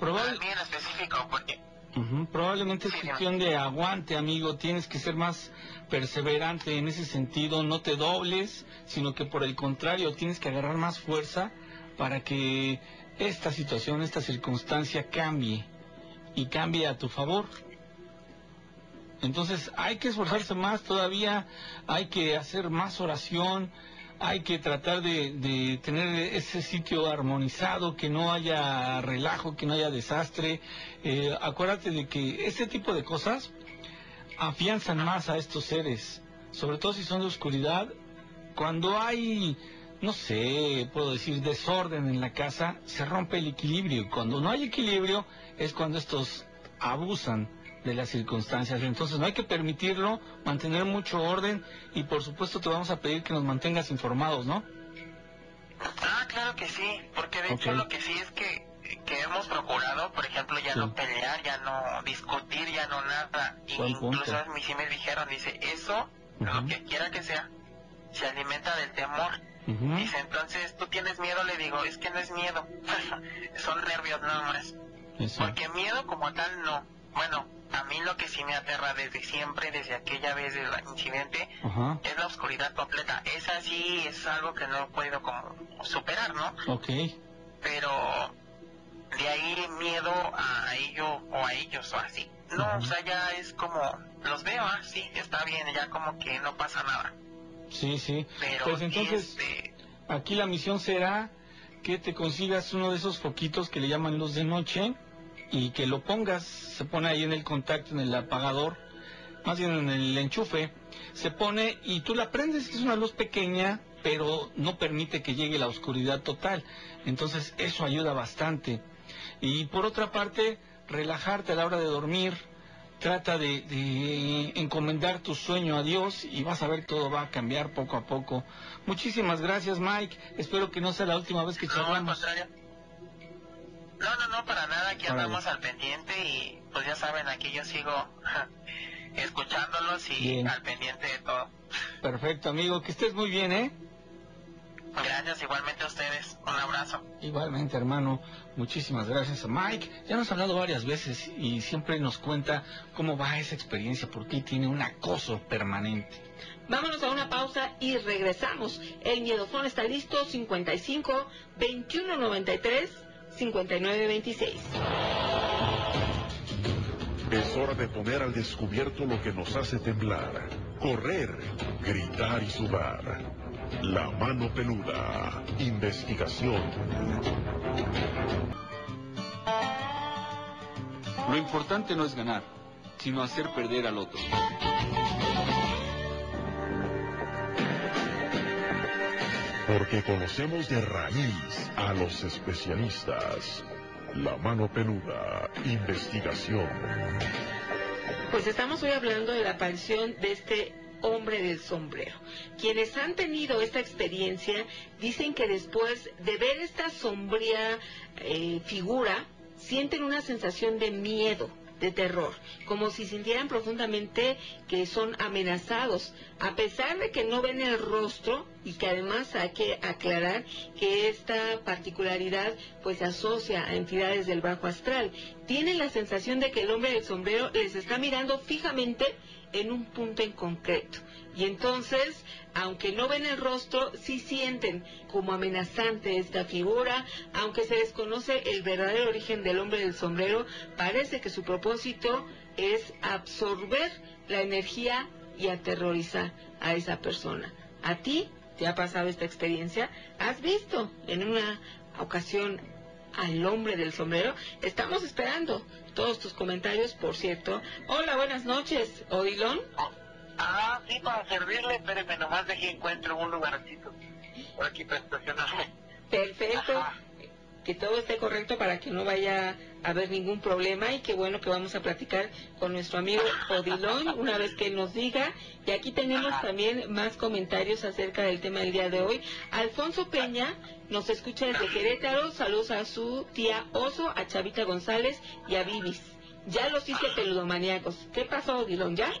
Probable- a mí en específico porque Ujú, Probablemente es Sí, cuestión de aguante, amigo. Tienes que ser más perseverante en ese sentido. No te dobles, sino que por el contrario, tienes que agarrar más fuerza para que esta situación, esta circunstancia cambie y cambie a tu favor. Entonces hay que esforzarse más todavía, hay que hacer más oración, hay que tratar de, de tener ese sitio armonizado, que no haya relajo, que no haya desastre. Eh, acuérdate de que este tipo de cosas afianzan más a estos seres, sobre todo si son de oscuridad. Cuando hay, no sé, puedo decir, desorden en la casa, se rompe el equilibrio. Cuando no hay equilibrio es cuando estos abusan de las circunstancias. Entonces no hay que permitirlo, mantener mucho orden y por supuesto te vamos a pedir que nos mantengas informados, ¿no? ah claro que sí porque de hecho lo que sí es que que hemos procurado por ejemplo ya Sí. no pelear ya no discutir ya no nada y incluso a mí sí me dijeron dice eso lo que quiera que sea se alimenta del temor. Dice, entonces, ¿tú tienes miedo? Le digo, es que no es miedo, son nervios nada más. Eso. Porque miedo como tal no. Bueno, a mí lo que sí me aterra desde siempre, desde aquella vez del incidente, es la oscuridad completa. Esa sí es algo que no he podido como superar, ¿no? Ok. Pero de ahí miedo a ello o a ellos o así. No, o sea, ya es como, los veo, ah, sí, está bien, ya como que no pasa nada. Sí, sí. Pero Pues entonces, este, aquí la misión será que te consigas uno de esos foquitos que le llaman luz de noche y que lo pongas, se pone ahí en el contacto, en el apagador, más bien en el enchufe, se pone y tú la prendes, es una luz pequeña, pero no permite que llegue la oscuridad total. Entonces eso ayuda bastante. Y por otra parte, relajarte a la hora de dormir, trata de, de encomendar tu sueño a Dios y vas a ver todo va a cambiar poco a poco. Muchísimas gracias Mike, espero que no sea la última vez que no, charlamos. contrario. No, no, no, para nada, aquí Órale. andamos al pendiente y pues ya saben, aquí yo sigo escuchándolos y Bien. al pendiente de todo. Perfecto amigo, que estés muy bien, ¿eh? Gracias igualmente a ustedes, un abrazo. Igualmente, hermano, muchísimas gracias a Mike. Ya nos ha hablado varias veces y siempre nos cuenta cómo va esa experiencia, porque tiene un acoso permanente. Vámonos a una pausa y regresamos. El miedofón está listo, 55 21 93 59 26. Es hora de poner al descubierto lo que nos hace temblar, correr, gritar y sudar. La mano peluda. Investigación. Lo importante no es ganar, sino hacer perder al otro. Porque conocemos de raíz a los especialistas. La mano peluda. Investigación. Pues estamos hoy hablando de la aparición de este hombre del sombrero. Quienes han tenido esta experiencia dicen que después de ver esta sombría eh, figura, sienten una sensación de miedo, de terror, como si sintieran profundamente que son amenazados, a pesar de que no ven el rostro y que además hay que aclarar que esta particularidad pues se asocia a entidades del bajo astral. Tienen la sensación de que el hombre del sombrero les está mirando fijamente en un punto en concreto. Y entonces, aunque no ven el rostro, sí sienten como amenazante esta figura, aunque se desconoce el verdadero origen del hombre del sombrero, parece que su propósito es absorber la energía y aterrorizar a esa persona. ¿A ti te ha pasado esta experiencia? ¿Has visto en una ocasión al hombre del sombrero? Estamos esperando todos tus comentarios, por cierto. Hola, buenas noches, Odilón. Ah, sí, para servirle, espéreme, nomás de que encuentro un lugarcito por aquí para estacionarme. Perfecto. Ajá. Que todo esté correcto para que no vaya a haber ningún problema y qué bueno que vamos a platicar con nuestro amigo Odilón una vez que él nos diga. Y aquí tenemos también más comentarios acerca del tema del día de hoy. Alfonso Peña nos escucha desde Querétaro. Saludos a su tía Oso, a Chavita González y a Vivis. Ya los hice peludomaníacos. ¿Qué pasó, Odilón? ¿Ya?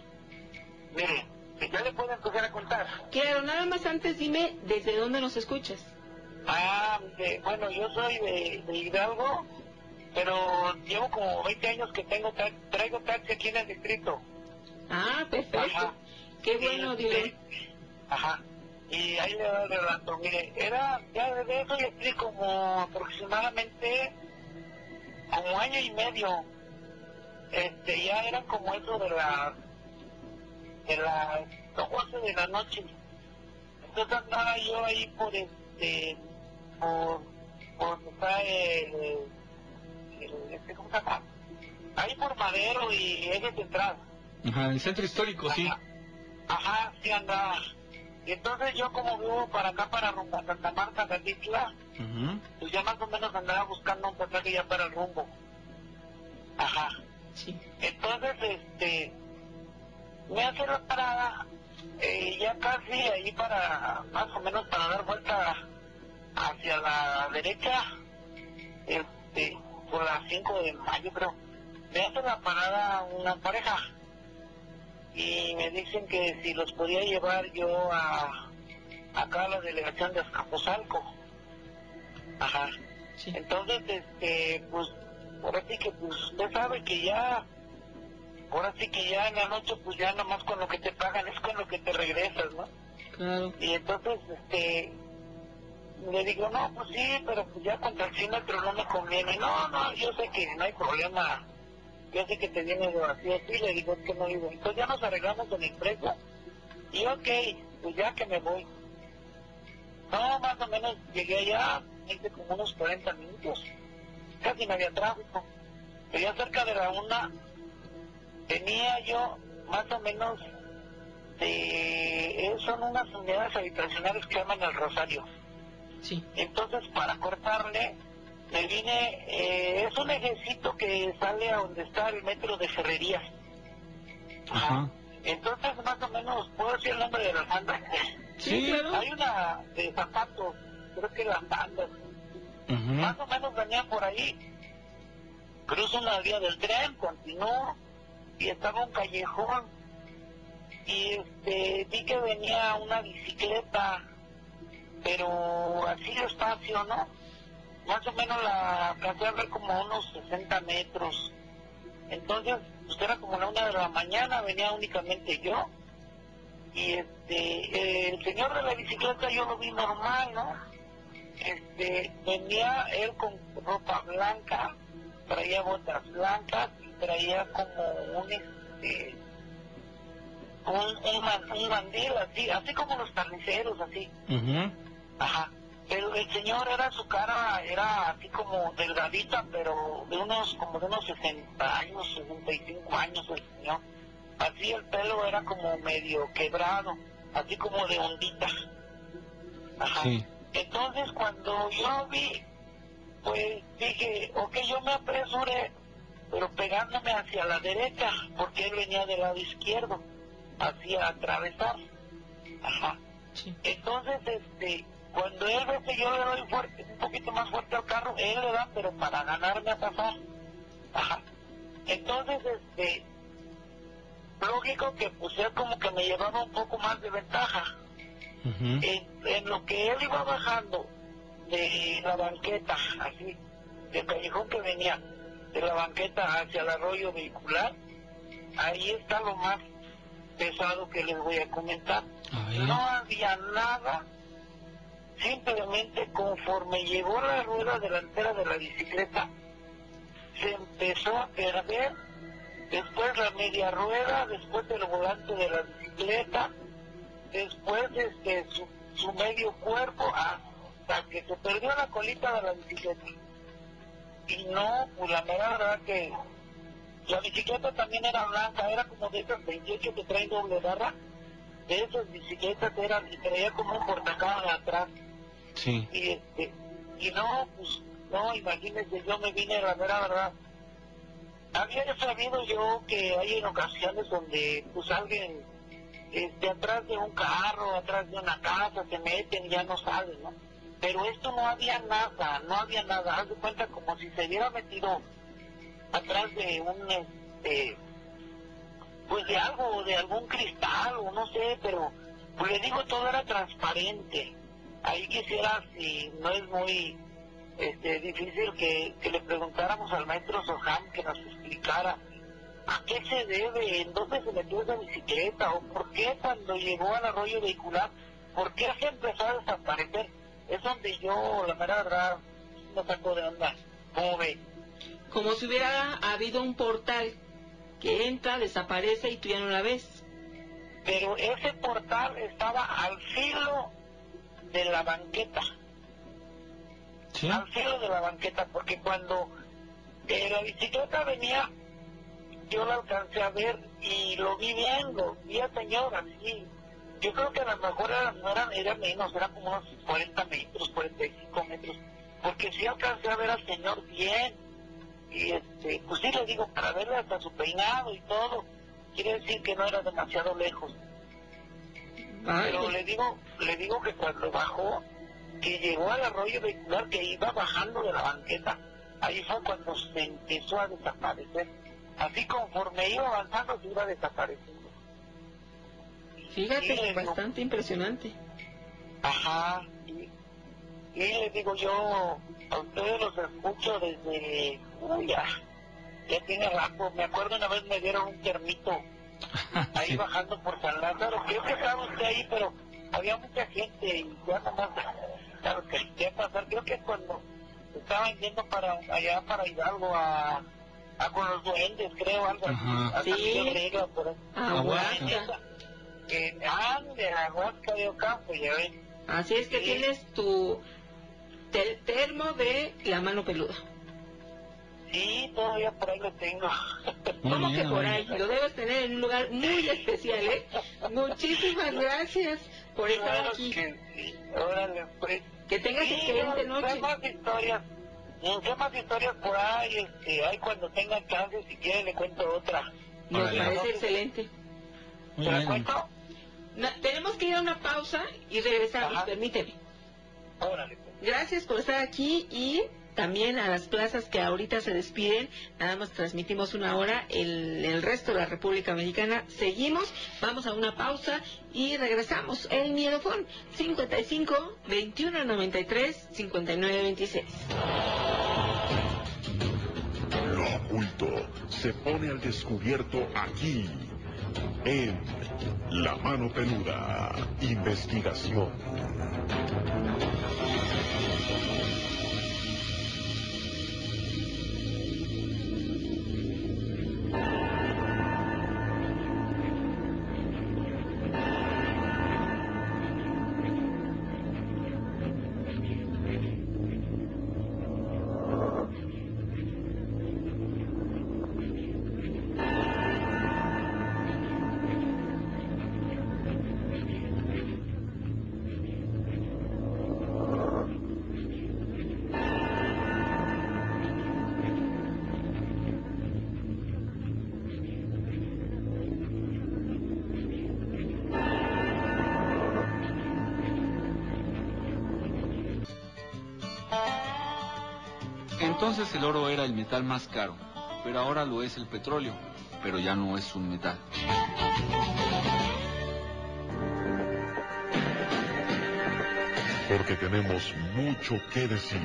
Mire, ya le puedo empezar a contar. Claro, nada más antes dime desde dónde nos escuchas. Ah, de- bueno, yo soy de, de Hidalgo, pero llevo como 20 años que tengo ta- traigo taxi aquí en el distrito. Ah, perfecto. Ajá. Qué bueno, Odilón. sí. Ajá. Y ahí le doy el relato. Mire, era, ya de eso ya estoy como aproximadamente como año y medio. Este, ya era como eso de la de las 12 de la noche. Entonces andaba yo ahí por este, por, por donde está el, el, este, ¿cómo se llama? Ahí por Madero y eje central. Ajá, el centro histórico, sí. Ajá. Sí andaba. Y entonces yo como vivo para acá, para rumbo a Santa Marta, Catitla, Ujú. pues ya más o menos andaba buscando un pasaje ya para el rumbo. Ajá. Sí. Entonces, este, me hace la parada, eh, ya casi ahí para, más o menos para dar vuelta hacia la derecha, este, por las 5 de mayo creo. Me hace la parada una pareja y me dicen que si los podía llevar yo a, acá a la delegación de Azcapotzalco. Ajá. Entonces, este, pues, ahora sí que, pues, usted sabe que ya, ahora sí que ya en la noche, pues ya nomás con lo que te pagan es con lo que te regresas, ¿no? Claro. Y entonces, este, le digo, no, pues sí, pero pues ya con taxímetro no me conviene. No, no, yo sé que no hay problema. Yo sé que te viene de vacío. Sí, le digo, es que no digo. Entonces ya nos arreglamos en la empresa. Y ok, pues ya que me voy. No, más o menos llegué allá, hice como unos 40 minutos. Casi no había tráfico. Pero ya cerca de la una, tenía yo más o menos de... eh, son unas unidades habitacionales que llaman el Rosario. Sí. Entonces, para cortarle, me vine, eh, es un ejército que sale a donde está el metro de Ferrerías. Ajá. Entonces, más o menos, ¿puedo decir el nombre de la banda? Sí, Hay una de zapatos, creo que las bandas. Más o menos venía por ahí. Cruzo una vía del tren, continuó, y estaba un callejón. Y este, vi que venía una bicicleta, pero así despacio, ¿no? Más o menos la alcancé a ver como unos 60 metros. Entonces, pues era como la una de la mañana, venía únicamente yo. Y este, el señor de la bicicleta yo lo vi normal, ¿no? Este, venía él con ropa blanca, traía botas blancas y traía como un, este, un, un, un mandil así, así como los carniceros, así. Ajá. Pero el señor era su cara, era así como delgadita, pero de unos, como de unos 60 años, 65 años el señor. Así el pelo era como medio quebrado, así como de ondita. Ajá. Sí. Entonces cuando yo vi, pues dije, ok, yo me apresuré, pero pegándome hacia la derecha, porque él venía del lado izquierdo, hacia atravesar. Ajá. Entonces, este, cuando él ve que yo le doy fuerte, un poquito más fuerte al carro, él le da, pero para ganarme a pasar. Ajá. Entonces, este, lógico que pues él como que me llevaba un poco más de ventaja. Ujú. En, en lo que él iba bajando de la banqueta, así, del callejón que venía de la banqueta hacia el arroyo vehicular, ahí está lo más pesado que les voy a comentar. A. No había nada, simplemente conforme llegó la rueda delantera de la bicicleta, se empezó a perder, después la media rueda, después el volante de la bicicleta, después este, su, medio cuerpo, hasta que se perdió la colita de la bicicleta. Y no, pues la mera verdad que la bicicleta también era blanca, era como de esas 28 que traen doble barra, de esas bicicletas eran, y traía como un portacaja atrás. Sí. Y este, y no, pues, no, imagínense, yo me vine, la mera verdad. Había sabido yo que hay en ocasiones donde, pues, alguien, este, atrás de un carro, atrás de una casa, se meten y ya no salen, ¿no? Pero esto no había nada, no había nada. Haz de cuenta como si se hubiera metido atrás de un, este, pues de algo, de algún cristal o no sé, pero pues le digo todo era transparente. Ahí quisiera, si no es muy este, difícil, que, que le preguntáramos al maestro Soham que nos explicara a qué se debe, en dónde se metió esa bicicleta o por qué cuando llegó al arroyo vehicular, por qué se empezó a desaparecer. Es donde yo, la mera verdad, me saco de onda. ¿Cómo ve? Como si hubiera habido un portal que entra, desaparece y tú ya no la ves. pero ese portal estaba al filo de la banqueta, Sí. al filo de la banqueta, porque cuando eh, la bicicleta venía, yo la alcancé a ver y lo vi bien, lo vi a señora, sí. Yo creo que a lo mejor era, no eran, era menos, eran como unos 40 metros, 45 metros, porque sí alcancé a ver al señor bien. Y este, pues sí le digo, para verle hasta su peinado y todo, quiere decir que no era demasiado lejos. Pero le digo, le digo que cuando bajó, que llegó al arroyo vehicular que iba bajando de la banqueta, ahí fue cuando se empezó a desaparecer. Así conforme iba avanzando se iba desapareciendo. Fíjate, digo. bastante impresionante. Ajá, y, y les digo yo, a ustedes los escucho desde, uy, ya, ya tiene rato, me acuerdo una vez me dieron un termito ahí Sí. bajando por San Lázaro, creo que estaba usted ahí, pero había mucha gente y ya nomás, claro que qué pasar, creo que cuando estaban yendo para allá para Hidalgo a, a con los duendes, creo, algo así, Sí. De por. Que ande, Aguasca de Ocampo, ya ven. Así es que Sí. tienes tu te- termo de la mano peluda. Sí, todavía por ahí lo tengo. Muy ¿Cómo bien, que por ahí? Lo debes tener en un lugar muy especial, ¿eh? Muchísimas gracias por estar Claro aquí. que sí. Órale, pues. Que tengas Sí, excelente no, noche. ¿Qué más historias? ¿Qué más historias por ahí? Este, hay cuando tengan chance, si quieren le cuento otra. Nos Órale. parece excelente. Muy ¿Se la cuento? Tenemos que ir a una pausa y regresamos, Ajá. permíteme. Órale, pues. Gracias por estar aquí y también a las plazas que ahorita se despiden. Nada más transmitimos una hora. El, el resto de la República Mexicana seguimos. Vamos a una pausa y regresamos. El Miedofón 55 21 93 59 26. Lo oculto se pone al descubierto aquí, en La Mano Peluda, investigación. Entonces el oro era el metal más caro, pero ahora lo es el petróleo, pero ya no es un metal. Porque tenemos mucho que decir.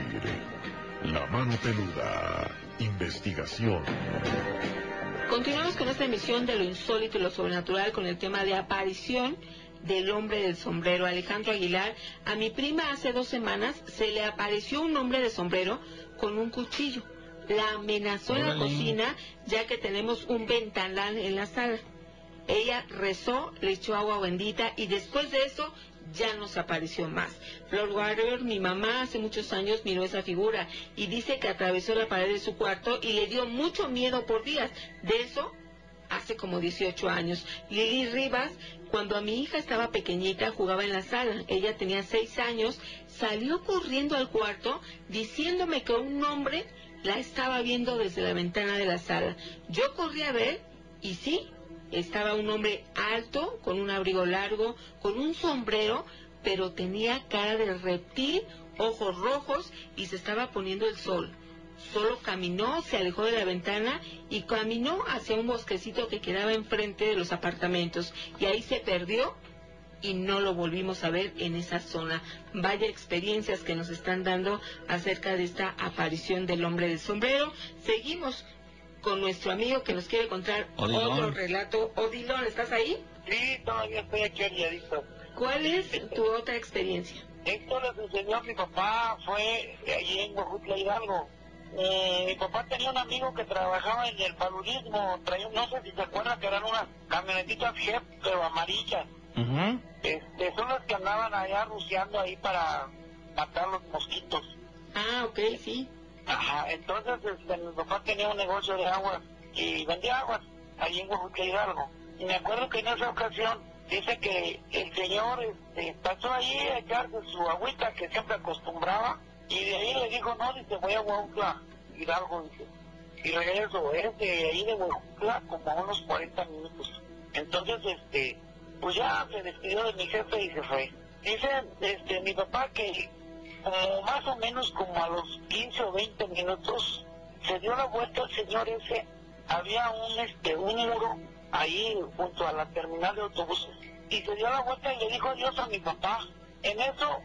La Mano Peluda, investigación. Continuamos con esta emisión de lo insólito y lo sobrenatural con el tema de aparición del hombre del sombrero. Alejandro Aguilar, a mi prima hace dos semanas se le apareció un hombre de sombrero con un cuchillo. La amenazó en la cocina ya que tenemos un ventanal en la sala. Ella rezó, le echó agua bendita y después de eso ya no se apareció más. Flor Warrior, mi mamá hace muchos años miró esa figura y dice que atravesó la pared de su cuarto y le dio mucho miedo por días. De eso hace como 18 años. Lili Rivas, cuando a mi hija estaba pequeñita, jugaba en la sala. Ella tenía 6 años, salió corriendo al cuarto diciéndome que un hombre la estaba viendo desde la ventana de la sala. Yo corrí a ver y sí, estaba un hombre alto, con un abrigo largo, con un sombrero, pero tenía cara de reptil, ojos rojos y se estaba poniendo el sol. Solo caminó, se alejó de la ventana y caminó hacia un bosquecito que quedaba enfrente de los apartamentos y ahí se perdió y no lo volvimos a ver en esa zona. Vaya experiencias que nos están dando acerca de esta aparición del hombre del sombrero. Seguimos con nuestro amigo que nos quiere contar Odilon. otro relato. Odilon, ¿estás ahí? Sí, todavía estoy aquí aliadito. ¿Cuál es tu otra experiencia? Esto les enseñó a mi papá, fue allí en Huejutla Hidalgo. Eh, mi papá tenía un amigo que trabajaba en el paludismo, traía, no sé si se acuerdan que eran unas camionetitas Jeep, pero amarillas. Este, son las que andaban allá ruciando ahí para matar los mosquitos. Ah, ok, sí. Ajá, entonces este, mi papá tenía un negocio de aguas y vendía aguas allí en Huejutla Hidalgo. Y me acuerdo que en esa ocasión dice que el señor este, pasó ahí a echarse su agüita que siempre acostumbraba y de ahí le dijo, no, dice, voy a Huejutla Hidalgo, dice. Y regreso, es de ahí de Huejutla como unos 40 minutos. Entonces, este, pues ya se despidió de mi jefe y se fue. Dice este, mi papá que como más o menos como a los 15 o 20 minutos se dio la vuelta el señor ese había un este un muro ahí junto a la terminal de autobuses y se dio la vuelta y le dijo adiós a mi papá en eso,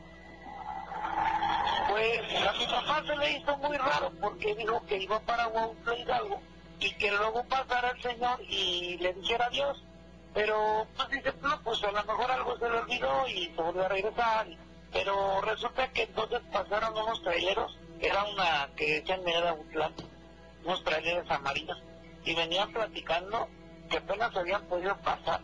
pues a mi papá se le hizo muy raro porque dijo que iba para Huautla Hidalgo y que luego pasara el señor y le dijera adiós. Pero pues dice, no, pues a lo mejor algo se le olvidó y se volvió a regresar. Pero resulta que entonces pasaron unos traileros, era una que decían era Utlán, unos traileros amarillos, y venían platicando que apenas habían podido pasar.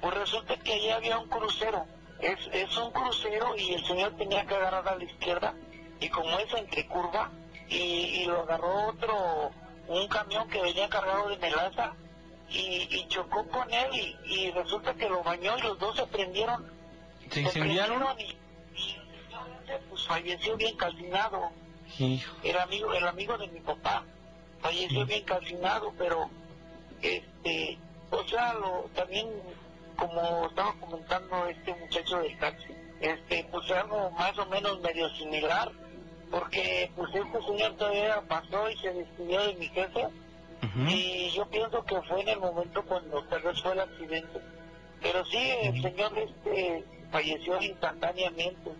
Pues resulta que allí había un crucero, es, es un crucero y el señor tenía que agarrar a la izquierda, y como es entre curva, y, y lo agarró otro, un camión que venía cargado de melaza, y, y chocó con él, y, y resulta que lo bañó y los dos se prendieron. ¿Se incendiaron? prendieron Y, pues falleció bien calcinado Hijo. el amigo el amigo de mi papá falleció bien calcinado pero este o sea lo también como estaba comentando este muchacho del taxi este pues algo más o menos medio similar porque pues este señor todavía pasó y se despidió de mi jefe y yo pienso que fue en el momento cuando tal vez fue el accidente pero sí el señor este falleció instantáneamente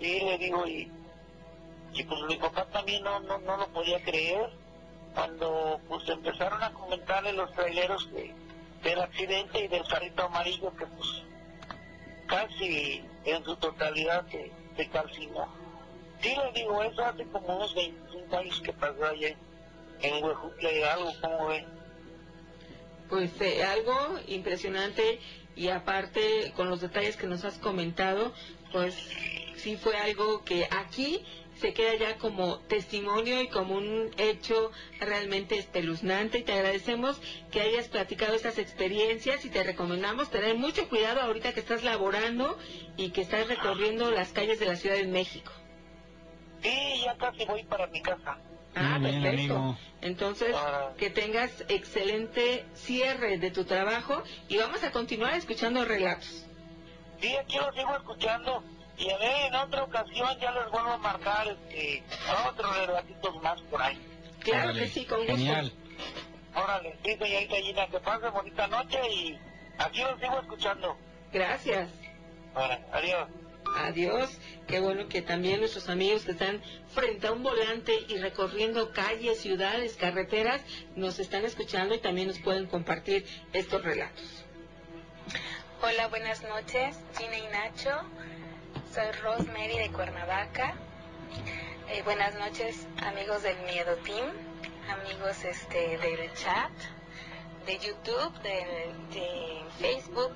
y le digo y y pues mi papá también no, no, no lo podía creer cuando pues empezaron a comentarle los traileros que, del accidente y del carrito amarillo que pues casi en su totalidad se, se calcinó. Sí les digo, eso hace como unos 25 años que pasó allá en- Huejutla, algo como ven. Pues eh, algo impresionante y aparte con los detalles que nos has comentado, pues sí fue algo que aquí se queda ya como testimonio y como un hecho realmente espeluznante y te agradecemos que hayas platicado estas experiencias y te recomendamos tener mucho cuidado ahorita que estás laborando y que estás recorriendo las calles de la Ciudad de México. Sí, ya casi voy para mi casa. Ah, Muy bien, perfecto. amigo. Entonces, Ah. que tengas excelente cierre de tu trabajo y vamos a continuar escuchando relatos. Sí, aquí lo sigo escuchando. Y a ver, en otra ocasión ya les vuelvo a marcar este, otros relatitos más por ahí. Claro Órale, que sí, con gusto. Genial. Órale, sí, señorita Gina, que pase bonita noche y aquí lo sigo escuchando. Gracias. Ahora, adiós. Adiós. Qué bueno que también nuestros amigos que están frente a un volante y recorriendo calles, ciudades, carreteras, nos están escuchando y también nos pueden compartir estos relatos. Hola, buenas noches, Gina y Nacho. Soy Rosemary de Cuernavaca. Eh, buenas noches, amigos del Miedo Team, amigos este del chat, de YouTube, de, Facebook.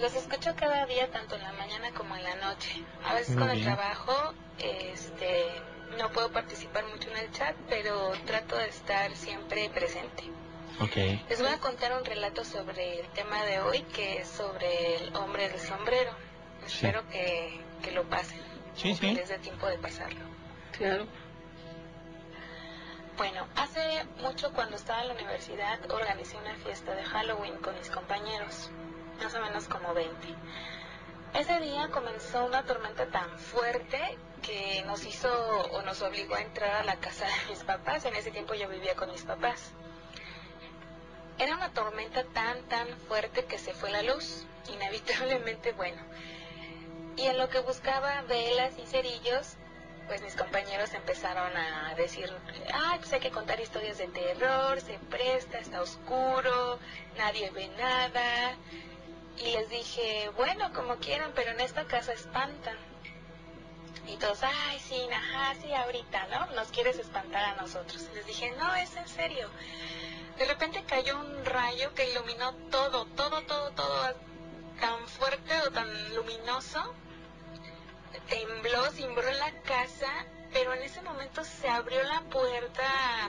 Los escucho cada día, tanto en la mañana como en la noche. A veces Muy con el trabajo, este, no puedo participar mucho en el chat, pero trato de estar siempre presente. Ok. Les voy a contar un relato sobre el tema de hoy, que es sobre el hombre del sombrero. Sí. Espero que, que lo pasen. Sí, o que sí. les dé tiempo de pasarlo. Claro. Bueno, hace mucho cuando estaba en la universidad organicé una fiesta de Halloween con mis compañeros, más o menos como 20. Ese día comenzó una tormenta tan fuerte que nos hizo o nos obligó a entrar a la casa de mis papás. En ese tiempo yo vivía con mis papás. Era una tormenta tan, tan fuerte que se fue la luz, inevitablemente, bueno. Y en lo que buscaba velas y cerillos, pues mis compañeros empezaron a decir, ay, pues hay que contar historias de terror, se presta, está oscuro, nadie ve nada. Y les dije, bueno, como quieran, pero en esta casa espantan. Y todos, ay, sí, ajá, sí, ahorita, ¿no? Nos quieres espantar a nosotros. Les dije, no, es en serio. De repente cayó un rayo que iluminó todo, todo, todo, todo, tan fuerte o tan luminoso. Tembló, cimbró la casa, pero en ese momento se abrió la puerta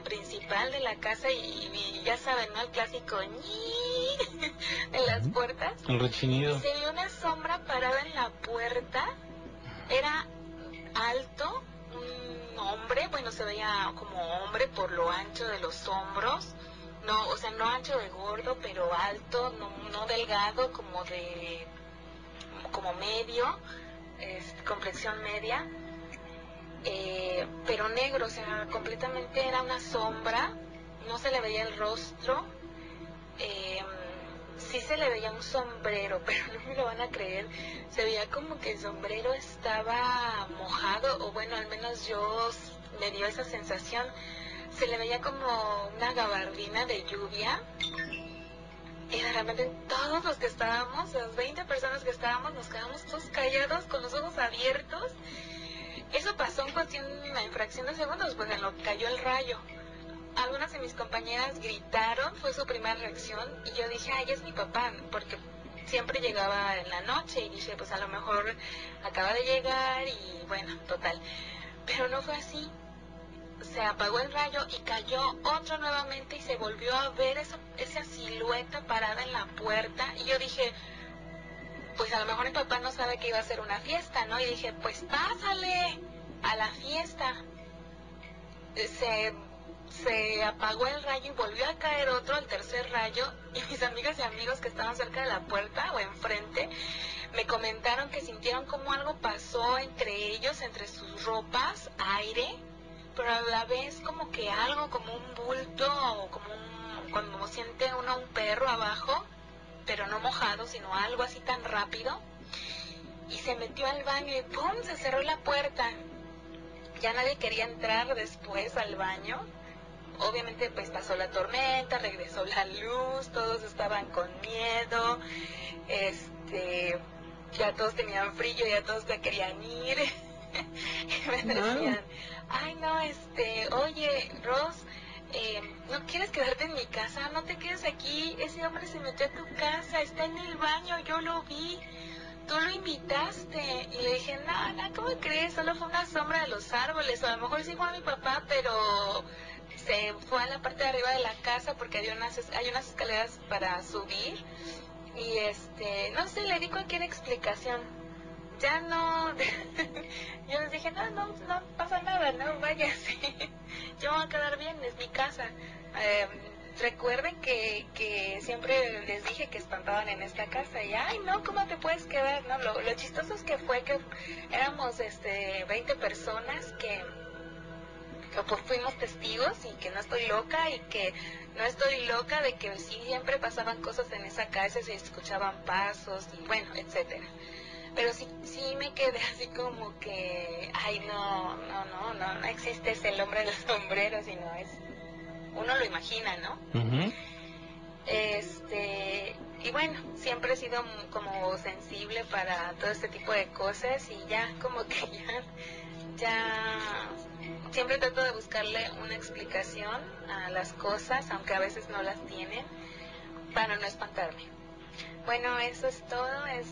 principal de la casa y, y ya saben, ¿no? El clásico ñi de las puertas. El Y rechinido. se vio una sombra parada en la puerta. Era alto, un hombre, bueno, se veía como hombre por lo ancho de los hombros. No, o sea, no ancho de gordo, pero alto, no, no delgado, como de, como medio, es, complexión media, eh, pero negro, o sea, completamente era una sombra, no se le veía el rostro, eh, sí se le veía un sombrero, pero no me lo van a creer. Se veía como que el sombrero estaba mojado, o bueno, al menos yo me dio esa sensación. Se le veía como una gabardina de lluvia. Y de repente todos los que estábamos, las 20 personas que estábamos, nos quedamos todos callados, con los ojos abiertos. Eso pasó en cuestión, en fracción de segundos, pues en lo que cayó el rayo algunas de mis compañeras gritaron, fue su primera reacción, y yo dije, ay, es mi papá, porque siempre llegaba en la noche, y dije, pues a lo mejor acaba de llegar, y bueno, total. Pero no fue así. Se apagó el rayo y cayó otro nuevamente y se volvió a ver esa, silueta parada en la puerta, y yo dije, pues a lo mejor mi papá no sabe que iba a ser una fiesta, ¿no? Y dije, pues pásale a la fiesta. Se se apagó el rayo y volvió a caer otro, el tercer rayo, y mis amigas y amigos que estaban cerca de la puerta o enfrente me comentaron que sintieron como algo pasó entre ellos, entre sus ropas, aire, pero a la vez como que algo, como un bulto o como un, cuando siente uno un perro abajo, pero no mojado, sino algo así tan rápido, y se metió al baño y ¡pum! se cerró la puerta. Ya nadie quería entrar después al baño, obviamente pues pasó la tormenta, regresó la luz, todos estaban con miedo, este, ya todos tenían frío, ya todos se querían ir. me decían, ay no, este, oye, Ross, eh, ¿no quieres quedarte en mi casa? No te quedes aquí, ese hombre se metió a tu casa, está en el baño, yo lo vi. Tú lo invitaste y le dije, no, no, ¿cómo crees? Solo fue una sombra de los árboles, o a lo mejor sí fue mi papá, pero se fue a la parte de arriba de la casa porque había unas, hay unas escaleras para subir y este, no sé, le di cualquier explicación. Ya no, yo les dije, no, no, pasa nada, no, váyase, yo voy a quedar bien, es mi casa. Eh, recuerden que, que siempre les dije que espantaban en esta casa y, ay, no, ¿cómo te puedes quedar? No, lo, lo chistoso es que fue que éramos este 20 personas que que pues fuimos testigos y que no estoy loca y que no estoy loca de que siempre pasaban cosas en esa casa, se escuchaban pasos y bueno, etcétera. Pero sí, sí me quedé así como que, ay no, no, no, no, no existe ese el hombre de los sombreros, sino es, uno lo imagina, ¿no? Este, y bueno, siempre he sido como sensible para todo este tipo de cosas y ya como que ya, ya, siempre trato de buscarle una explicación a las cosas, aunque a veces no las tienen, para no espantarme. Bueno, eso es todo, es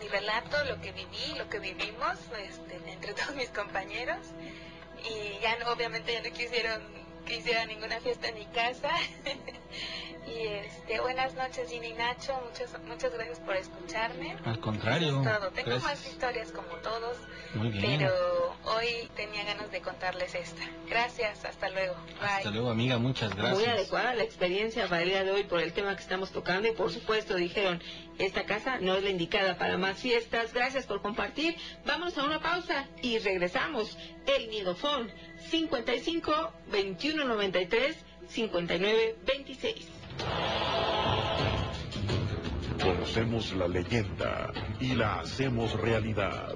mi relato, lo que viví, lo que vivimos este, entre todos mis compañeros. Y ya no, obviamente ya no quisieron que hiciera ninguna fiesta en mi casa. y este, buenas noches Gina y Nacho, muchas, muchas gracias por escucharme. Al contrario. Eso es todo. Tengo gracias. más historias como todos, Muy bien. pero hoy tenía ganas de contarles esta. Gracias, hasta luego. Bye. Hasta luego, amiga. Muchas gracias. Muy adecuada la experiencia para el día de hoy por el tema que estamos tocando y por supuesto dijeron, esta casa no es la indicada para más fiestas. Gracias por compartir. Vamos a una pausa y regresamos. El Nidofón 55 21 93 59 26. Conocemos la leyenda y la hacemos realidad.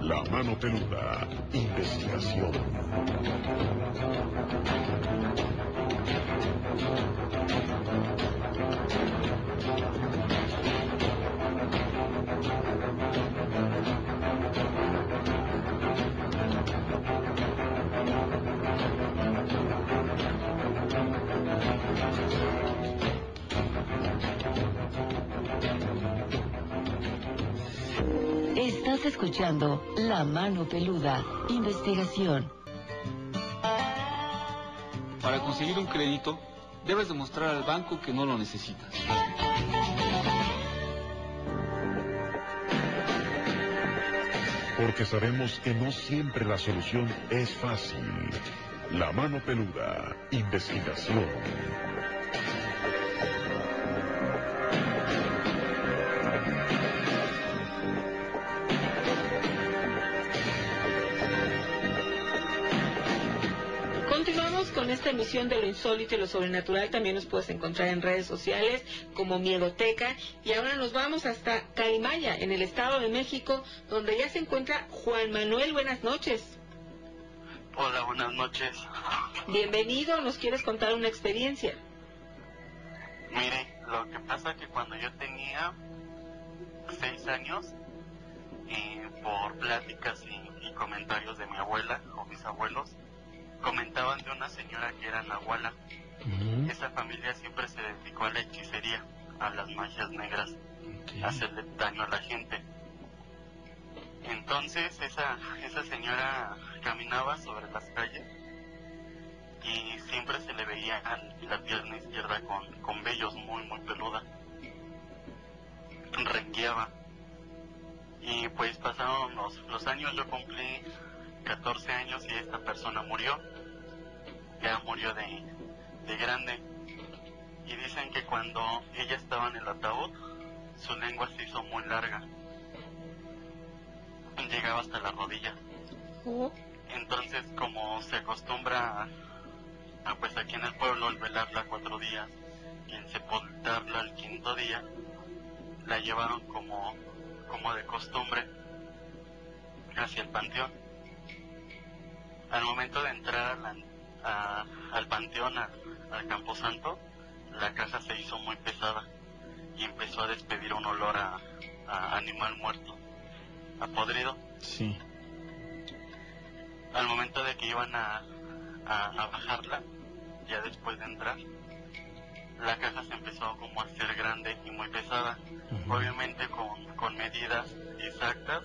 La mano peluda, investigación. Estás escuchando La Mano Peluda, investigación. Para conseguir un crédito, debes demostrar al banco que no lo necesitas. Porque sabemos que no siempre la solución es fácil. La mano peluda, investigación. Esta emisión de lo insólito y lo sobrenatural. También nos puedes encontrar en redes sociales como Miedoteca. Y ahora nos vamos hasta Calimaya, en el Estado de México, donde ya se encuentra Juan Manuel. Buenas noches. Hola, buenas noches. Bienvenido, ¿nos quieres contar una experiencia? Mire, lo que pasa es que cuando yo tenía seis años, eh, por pláticas y, y comentarios de mi abuela o mis abuelos, comentaban de una señora que era Nahuala. Esa familia siempre se dedicó a la hechicería, a las magias negras, a hacerle daño a la gente. Entonces esa, esa señora caminaba sobre las calles y siempre se le veía la pierna izquierda con, con vellos muy, muy peluda. Rengueaba. Y pues pasaron los, los años, yo cumplí 14 años y esta persona murió. Ya murió de, de grande. Y dicen que cuando ella estaba en el ataúd, su lengua se hizo muy larga. Llegaba hasta la rodilla. Entonces, como se acostumbra a, a, pues aquí en el pueblo, el velarla cuatro días y en sepultarla al quinto día, la llevaron como, como de costumbre hacia el panteón. Al momento de entrar a la, a, al panteón, a, al camposanto, la casa se hizo muy pesada y empezó a despedir un olor a, a animal muerto, a podrido. Sí. Al momento de que iban a, a, a bajarla, ya después de entrar, la caja se empezó como a hacer grande y muy pesada, obviamente con, con medidas exactas,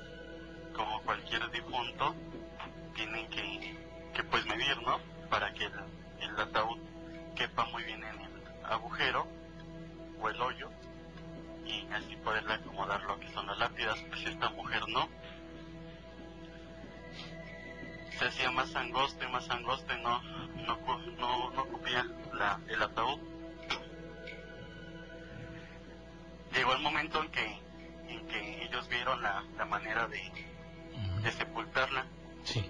como cualquier difunto, tienen que, que pues medir, ¿no? Para que el, el ataúd quepa muy bien en el agujero o el hoyo y así poderle acomodar lo que son las lápidas, pues esta mujer no. Se hacía más angosto y más angosto y no, no, no, no cupía la, el ataúd. Llegó el momento en que, en que ellos vieron la, la manera de, de sepultarla. Sí.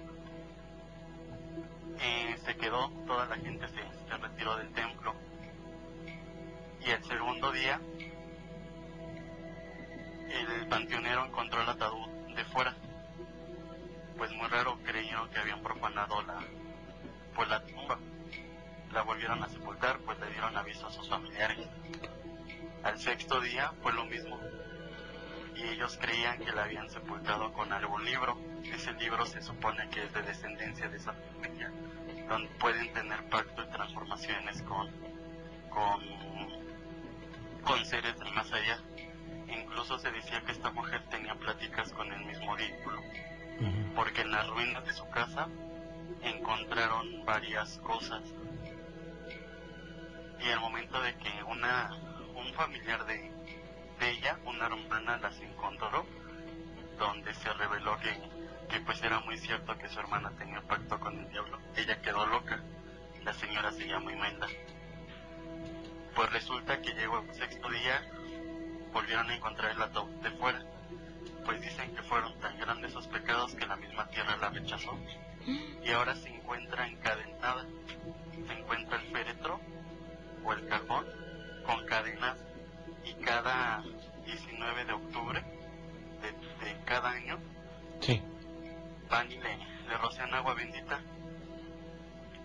Se quedó, toda la gente se, se retiró del templo. Y el segundo día, el panteonero encontró el ataúd de fuera. Pues muy raro, creyeron que habían profanado la, pues la tumba. La volvieron a sepultar, pues le dieron aviso a sus familiares. Al sexto día fue lo mismo. Y ellos creían que la habían sepultado con algún libro. Ese libro se supone que es de descendencia de esa familia, donde pueden tener pacto y transformaciones con, con, con seres del más allá. Incluso se decía que esta mujer tenía pláticas con el mismo vínculo, porque en las ruinas de su casa encontraron varias cosas. Y al momento de que una, un familiar de, de ella, una hermana, las encontró, donde se reveló que, que pues era muy cierto que su hermana tenía pacto con el diablo. Ella quedó loca. La señora se llama Imelda. Pues resulta que llegó el sexto día, volvieron a encontrar el ataúd de fuera. Pues dicen que fueron tan grandes sus pecados que la misma tierra la rechazó. Y ahora se encuentra encadenada. Se encuentra el féretro o el cajón con cadenas y cada 19 de octubre de, de cada año Sí. Van y le, le agua bendita.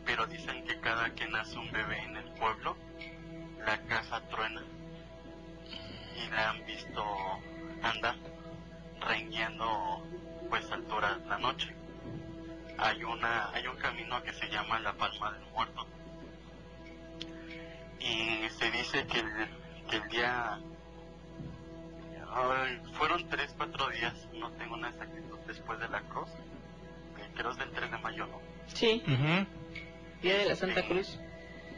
Pero dicen que cada que nace un bebé en el pueblo, la casa truena. Y la han visto andar, rengueando pues altura la noche. Hay una, hay un camino que se llama la Palma del Muerto. Y se dice que el, que el día fueron tres, cuatro días, no tengo una exactitud después de la cruz. Eh, creo es del 3 de mayo, ¿no? Sí, Día de la Santa Cruz.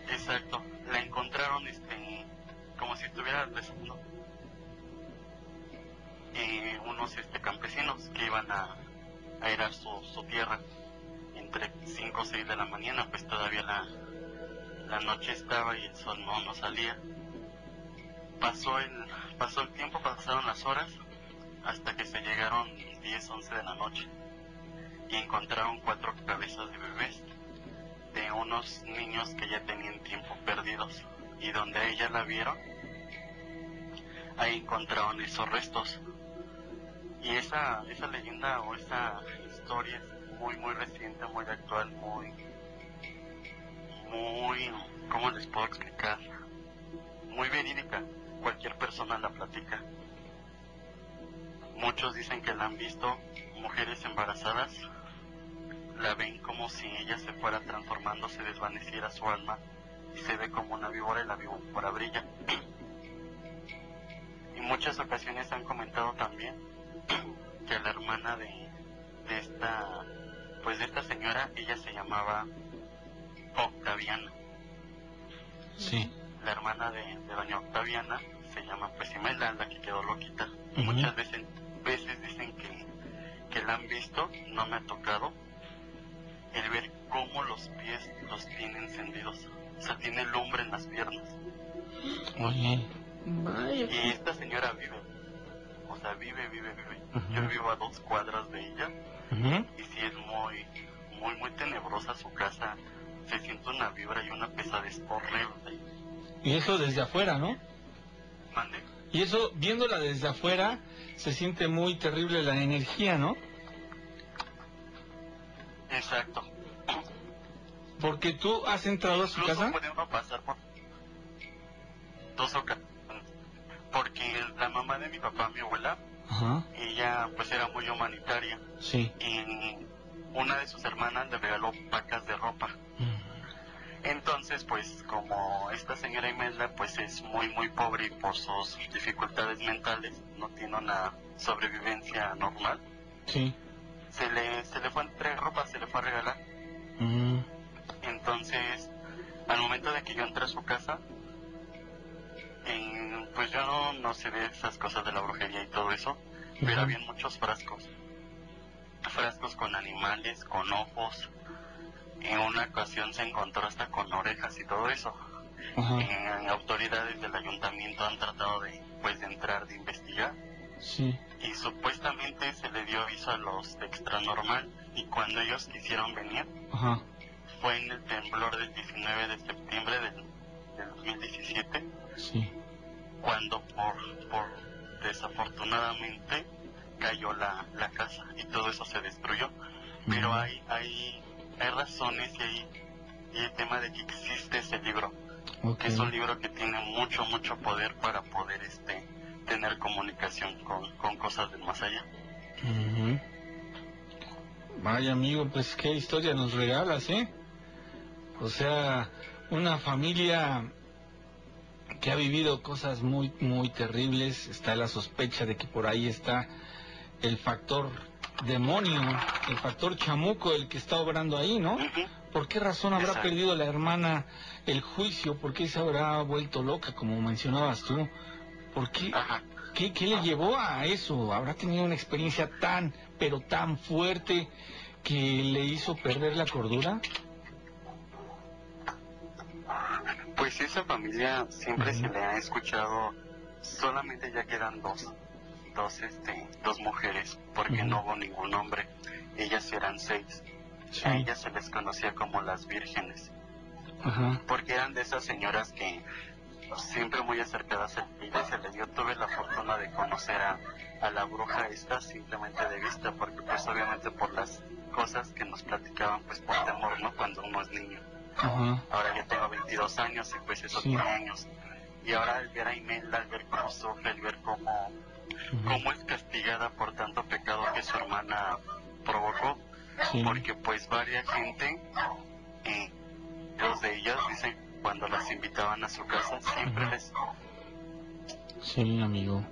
Exacto, la encontraron este, como si estuviera rezando. Y unos este, campesinos que iban a, a arar su, su tierra entre 5 o 6 de la mañana, pues todavía la, la noche estaba y el sol no, no salía. Pasó el, pasó el tiempo, pasaron las horas, hasta que se llegaron 10, 11 de la noche y encontraron cuatro cabezas de bebés de unos niños que ya tenían tiempo perdidos y donde ella la vieron, ahí encontraron esos restos. Y esa, esa leyenda o esa historia es muy, muy reciente, muy actual, muy, muy, ¿cómo les puedo explicar? Muy verídica. Cualquier persona la platica. Muchos dicen que la han visto mujeres embarazadas, la ven como si ella se fuera transformando, se desvaneciera su alma y se ve como una víbora y la víbora brilla. Y muchas ocasiones han comentado también que la hermana de, de esta, pues de esta señora, ella se llamaba Octaviana. Sí. La hermana de, de doña Octaviana se llama pues Imelda, la que quedó loquita. Muchas veces, veces dicen que, que la han visto, no me ha tocado, el ver cómo los pies los tiene encendidos. O sea, tiene lumbre en las piernas. Oye. Y esta señora vive, o sea, vive, vive, vive. Yo vivo a dos cuadras de ella y sí es muy, muy, muy tenebrosa su casa. Se siente una vibra y una pesadez horrible. Y eso desde afuera, ¿no? Mande. Y eso, viéndola desde afuera, se siente muy terrible la energía, ¿no? Exacto. Porque tú has entrado a su Incluso casa. puede uno pasar por dos ocasiones. Porque la mamá de mi papá, mi abuela, Ajá. ella pues era muy humanitaria. Sí. Y una de sus hermanas le regaló pacas de ropa. Entonces, pues como esta señora Imelda pues es muy muy pobre y por sus dificultades mentales no tiene una sobrevivencia normal, Sí. Se le, se le fue a entregar ropa, se le fue a regalar. Mm. Entonces, al momento de que yo entré a su casa, en- pues yo no, no sé de esas cosas de la brujería y todo eso, pero habían muchos frascos. Frascos con animales, con ojos. En una ocasión se encontró hasta con orejas y todo eso. Eh, autoridades del ayuntamiento han tratado de, pues, de entrar, de investigar. Sí. Y supuestamente se le dio aviso a los de extra normal. Y cuando ellos quisieron venir, Ajá. fue en el temblor del 19 de septiembre del, del 2017, Sí. cuando por, por desafortunadamente cayó la, la casa y todo eso se destruyó. Pero hay, hay, hay razones y hay, y el tema de que existe ese libro, que es un libro que tiene mucho, mucho poder para poder este tener comunicación con, con cosas del más allá. Vaya amigo, pues qué historia nos regalas, ¿eh? O sea, una familia que ha vivido cosas muy, muy terribles. Está la sospecha de que por ahí está el factor demonio, el factor chamuco, el que está obrando ahí, ¿no? ¿Por qué razón habrá Exacto. perdido la hermana el juicio? ¿Por qué se habrá vuelto loca, como mencionabas tú? ¿Por qué? ¿Qué, qué le llevó a eso? ¿Habrá tenido una experiencia tan, pero tan fuerte que le hizo perder la cordura? Pues esa familia siempre se le ha escuchado, solamente ya quedan dos, dos, este, dos mujeres, porque no hubo ningún hombre. Ellas eran seis. A ellas se les conocía como las vírgenes, porque eran de esas señoras que siempre muy acercadas a la iglesia. Les Yo tuve la fortuna de conocer a, a la bruja esta simplemente de vista, porque pues obviamente por las cosas que nos platicaban, pues por temor, ¿no? Cuando uno es niño. Ajá. Ahora yo tengo 22 años y pues eso Sí. años. Y ahora al ver a Imelda, al ver cómo sufre, al ver cómo, cómo es castigada por tanto pecado que su hermana provocó, Sí. porque pues varia gente, eh, dos de ellas dicen cuando las invitaban a su casa siempre les Sí, amigo.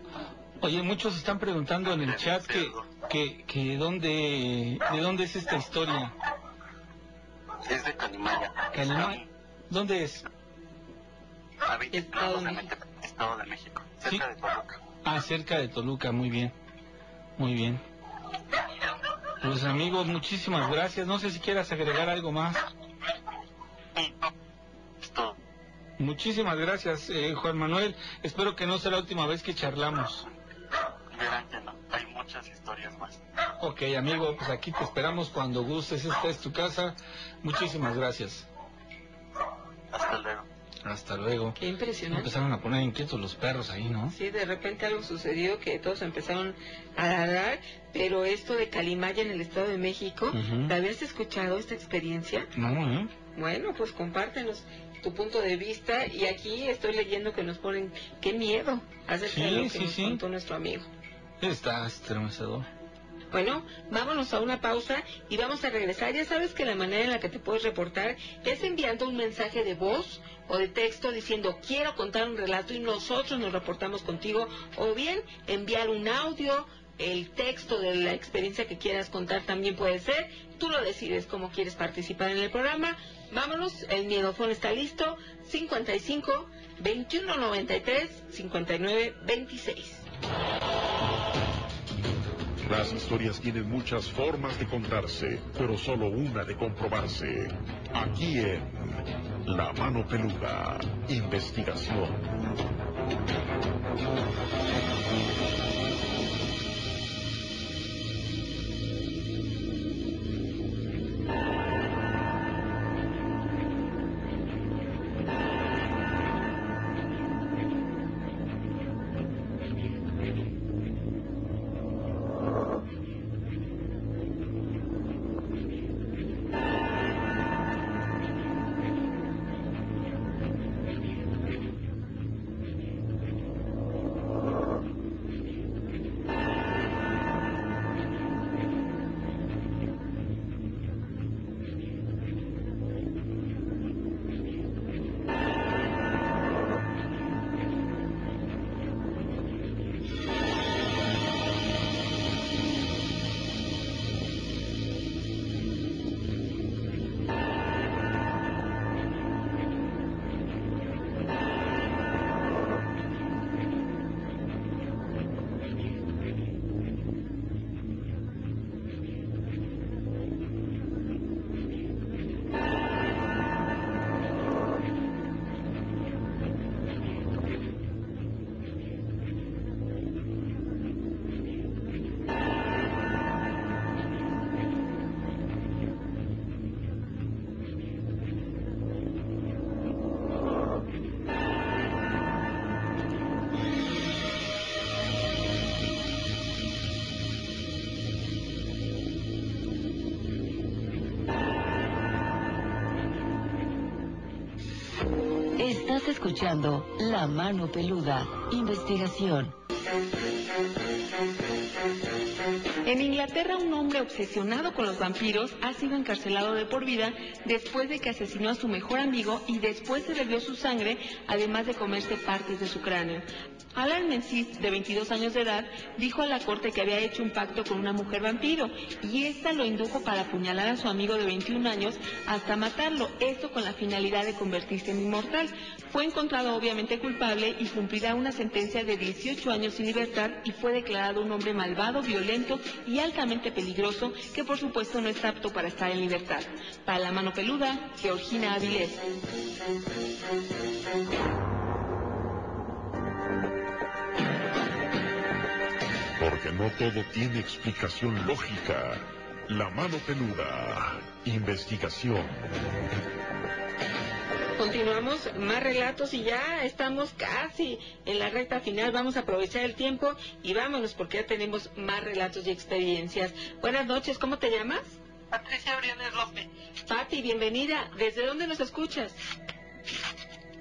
Oye, muchos están preguntando en el chat que, que, que dónde, de dónde es esta historia. es de Canimaya. Calimán. ¿Dónde es? A 20 kilómetros de Mete- Estado de México, cerca de Toluca. Ah, cerca de Toluca, muy bien. Muy bien. Pues amigos, muchísimas gracias. No sé si quieras agregar algo más. Muchísimas gracias, eh, Juan Manuel. Espero que no sea la última vez que charlamos. Verán que no, hay muchas historias más. Ok, amigo, pues aquí te esperamos cuando gustes. Esta es tu casa. Muchísimas gracias. Hasta luego. Qué impresionante. Empezaron a poner inquietos los perros ahí, ¿no? Sí, de repente algo sucedió que todos empezaron a ladrar, pero esto de Calimaya en el Estado de México, Ujú. ¿la habías escuchado esta experiencia? No, ¿eh? Bueno, pues compártenos tu punto de vista y aquí estoy leyendo que nos ponen qué miedo acerca de lo que sí, nos sí. contó nuestro amigo. Está estremecedor. Bueno, vámonos a una pausa y vamos a regresar. Ya sabes que la manera en la que te puedes reportar es enviando un mensaje de voz o de texto diciendo quiero contar un relato y nosotros nos reportamos contigo o bien enviar un audio, el texto de la experiencia que quieras contar también puede ser. Tú lo decides cómo quieres participar en el programa. Vámonos, el miedofón está listo. 55 21 93 59 26. Las historias tienen muchas formas de contarse, pero solo una de comprobarse. Aquí en La Mano Peluda, investigación. Estás escuchando La Mano Peluda, investigación. En Inglaterra, un hombre obsesionado con los vampiros ha sido encarcelado de por vida después de que asesinó a su mejor amigo y después se bebió su sangre, además de comerse partes de su cráneo. Alan Menzies, de 22 años de edad, dijo a la corte que había hecho un pacto con una mujer vampiro y esta lo indujo para apuñalar a su amigo de 21 años hasta matarlo, esto con la finalidad de convertirse en inmortal. Fue encontrado obviamente culpable y cumplirá una sentencia de 18 años sin libertad y fue declarado un hombre malvado, violento y altamente peligroso que por supuesto no está apto para estar en libertad. Para la mano peluda, Georgina Avilés. No todo tiene explicación lógica. La Mano Peluda, investigación. Continuamos, más relatos y ya estamos casi en la recta final. Vamos a aprovechar el tiempo y vámonos porque ya tenemos más relatos y experiencias. Buenas noches, ¿cómo te llamas? Patricia Briones López, Pati, bienvenida. ¿Desde dónde nos escuchas?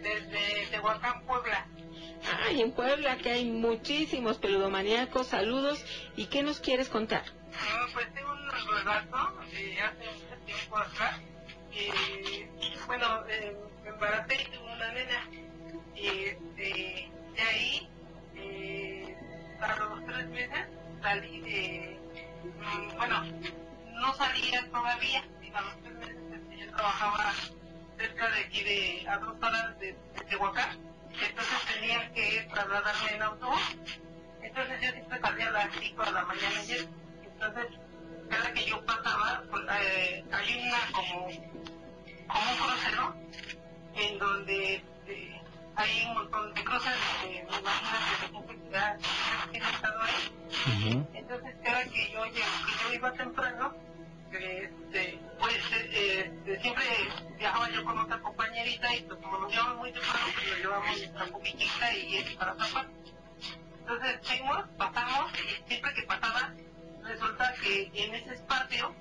desde Tehuacán, Puebla. Ay, en Puebla que hay muchísimos peludomaníacos. Saludos. ¿Y qué nos quieres contar? Ah, pues tengo un relato de hace mucho tiempo atrás. Bueno, eh, me embaracé y tuve una nena. Y este, de ahí, eh, a los tres meses, salí de. mm, bueno, no salía todavía. A los tres meses este, yo trabajaba cerca de aquí, de, a dos horas de, de. Entonces tenía que trasladarme en autobús. Entonces yo siempre salía a las 5 de la mañana ayer. Entonces, cada que yo pasaba, pues, eh, hay una como, como un crucero en donde este, hay un montón de cosas, este, me imagino que que da- que tiene estadores. Entonces, cada que yo, que yo iba temprano, este, pues eh, este, siempre viajaba yo con otra compañerita y pues como nos llevamos muy temprano, pues nos llevamos nuestra cubitita y es para tapar. Entonces fuimos, pasamos y siempre que pasaba, resulta que en ese espacio,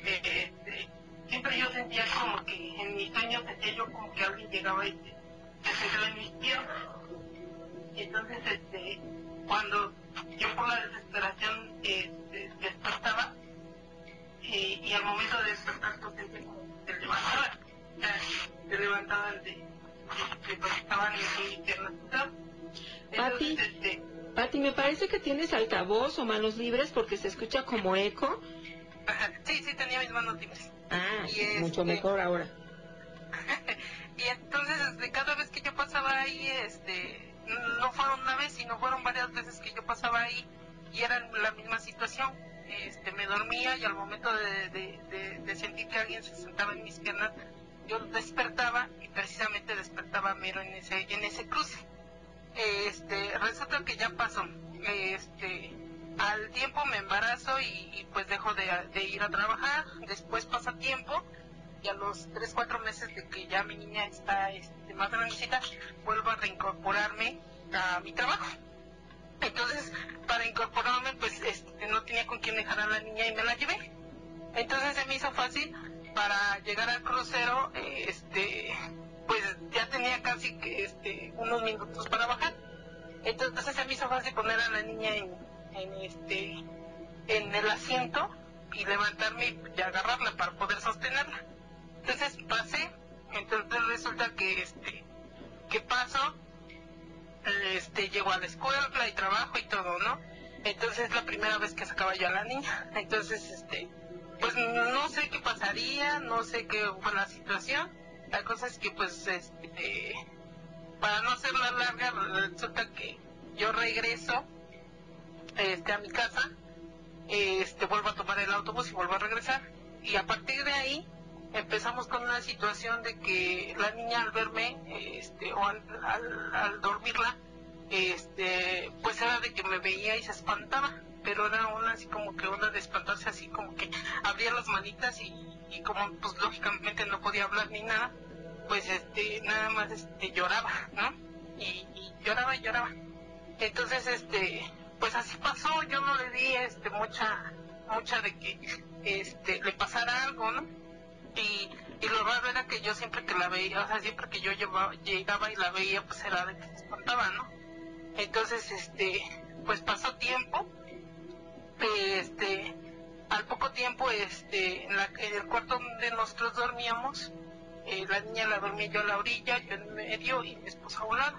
eh, este, siempre yo sentía como que en mis sueños sentía yo como que alguien llegaba y se, se sentaba en mis piernas. Entonces, este, cuando yo por la desesperación este, despertaba, y, y al momento de despertar pues se levantaba, o sea, se levantaban de, de, de estaban en. Pati, este, Pati, me parece que tienes altavoz o manos libres porque se escucha como eco. ajá, sí, sí tenía mis manos libres. Ah, Y este- mucho mejor ahora. y entonces este, cada vez que yo pasaba ahí este no fueron una vez sino fueron varias veces que yo pasaba ahí y era la misma situación este me dormía y al momento de, sentir que alguien se sentaba en mis piernas yo despertaba y precisamente despertaba mero en ese en ese cruce. Este resulta que ya pasó. Este al tiempo me embarazo y, pues dejo de, de ir a trabajar. Después pasa tiempo y a los 3, 4 meses de que ya mi niña está este, más grandecita, vuelvo a reincorporarme a mi trabajo. Entonces, para incorporarme, pues este, no tenía con quién dejar a la niña y me la llevé. Entonces se me hizo fácil para llegar al crucero, eh, este, pues ya tenía casi que este, unos minutos para bajar. Entonces se me hizo fácil poner a la niña en, en este, en el asiento y levantarme y agarrarla para poder sostenerla. Entonces pasé, entonces resulta que este, que paso, este, llego a la escuela y trabajo y todo, ¿no? Entonces es la primera vez que sacaba yo a la niña. Entonces, este, pues no sé qué pasaría, no sé qué fue la situación. La cosa es que pues este, para no hacerla larga, resulta que yo regreso este, a mi casa, este, vuelvo a tomar el autobús y vuelvo a regresar. Y a partir de ahí empezamos con una situación de que la niña al verme, este, o al, dormirla, este, pues era de que me veía y se espantaba, pero era una así como que una de espantarse así como que abría las manitas y, y como pues lógicamente no podía hablar ni nada, pues este, nada más este, lloraba, ¿no? Y, y lloraba y lloraba. Entonces, este, pues así pasó, yo no le di este mucha, mucha de que este le pasara algo, ¿no? Y, lo raro era que yo siempre que la veía, o sea, siempre que yo llevaba, llegaba y la veía, pues era de que se espantaba, ¿no? Entonces, este, pues pasó tiempo, este, al poco tiempo, este, en, la, en el cuarto donde nosotros dormíamos, eh, la niña la dormía yo a la orilla, yo en medio y mi esposa a un lado.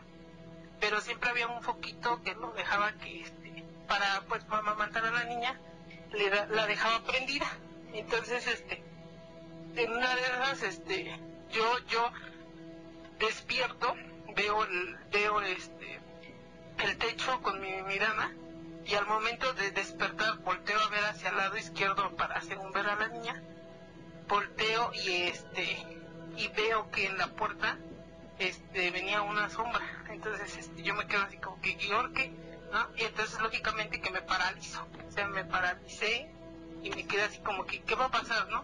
Pero siempre había un foquito que lo dejaba que, este, para, pues, para amamantar a la niña, le la dejaba prendida. Entonces, este, en una de esas, este, yo, yo despierto, veo el, veo este, el techo con mi mirada y al momento de despertar volteo a ver hacia el lado izquierdo para hacer un ver a la niña, volteo y este, y veo que en la puerta, este, venía una sombra, entonces este, yo me quedo así como que, ¿y ahora qué? ¿No? Y entonces lógicamente que me paralizo, o sea, me paralicé y me quedé así como que, ¿qué va a pasar, no?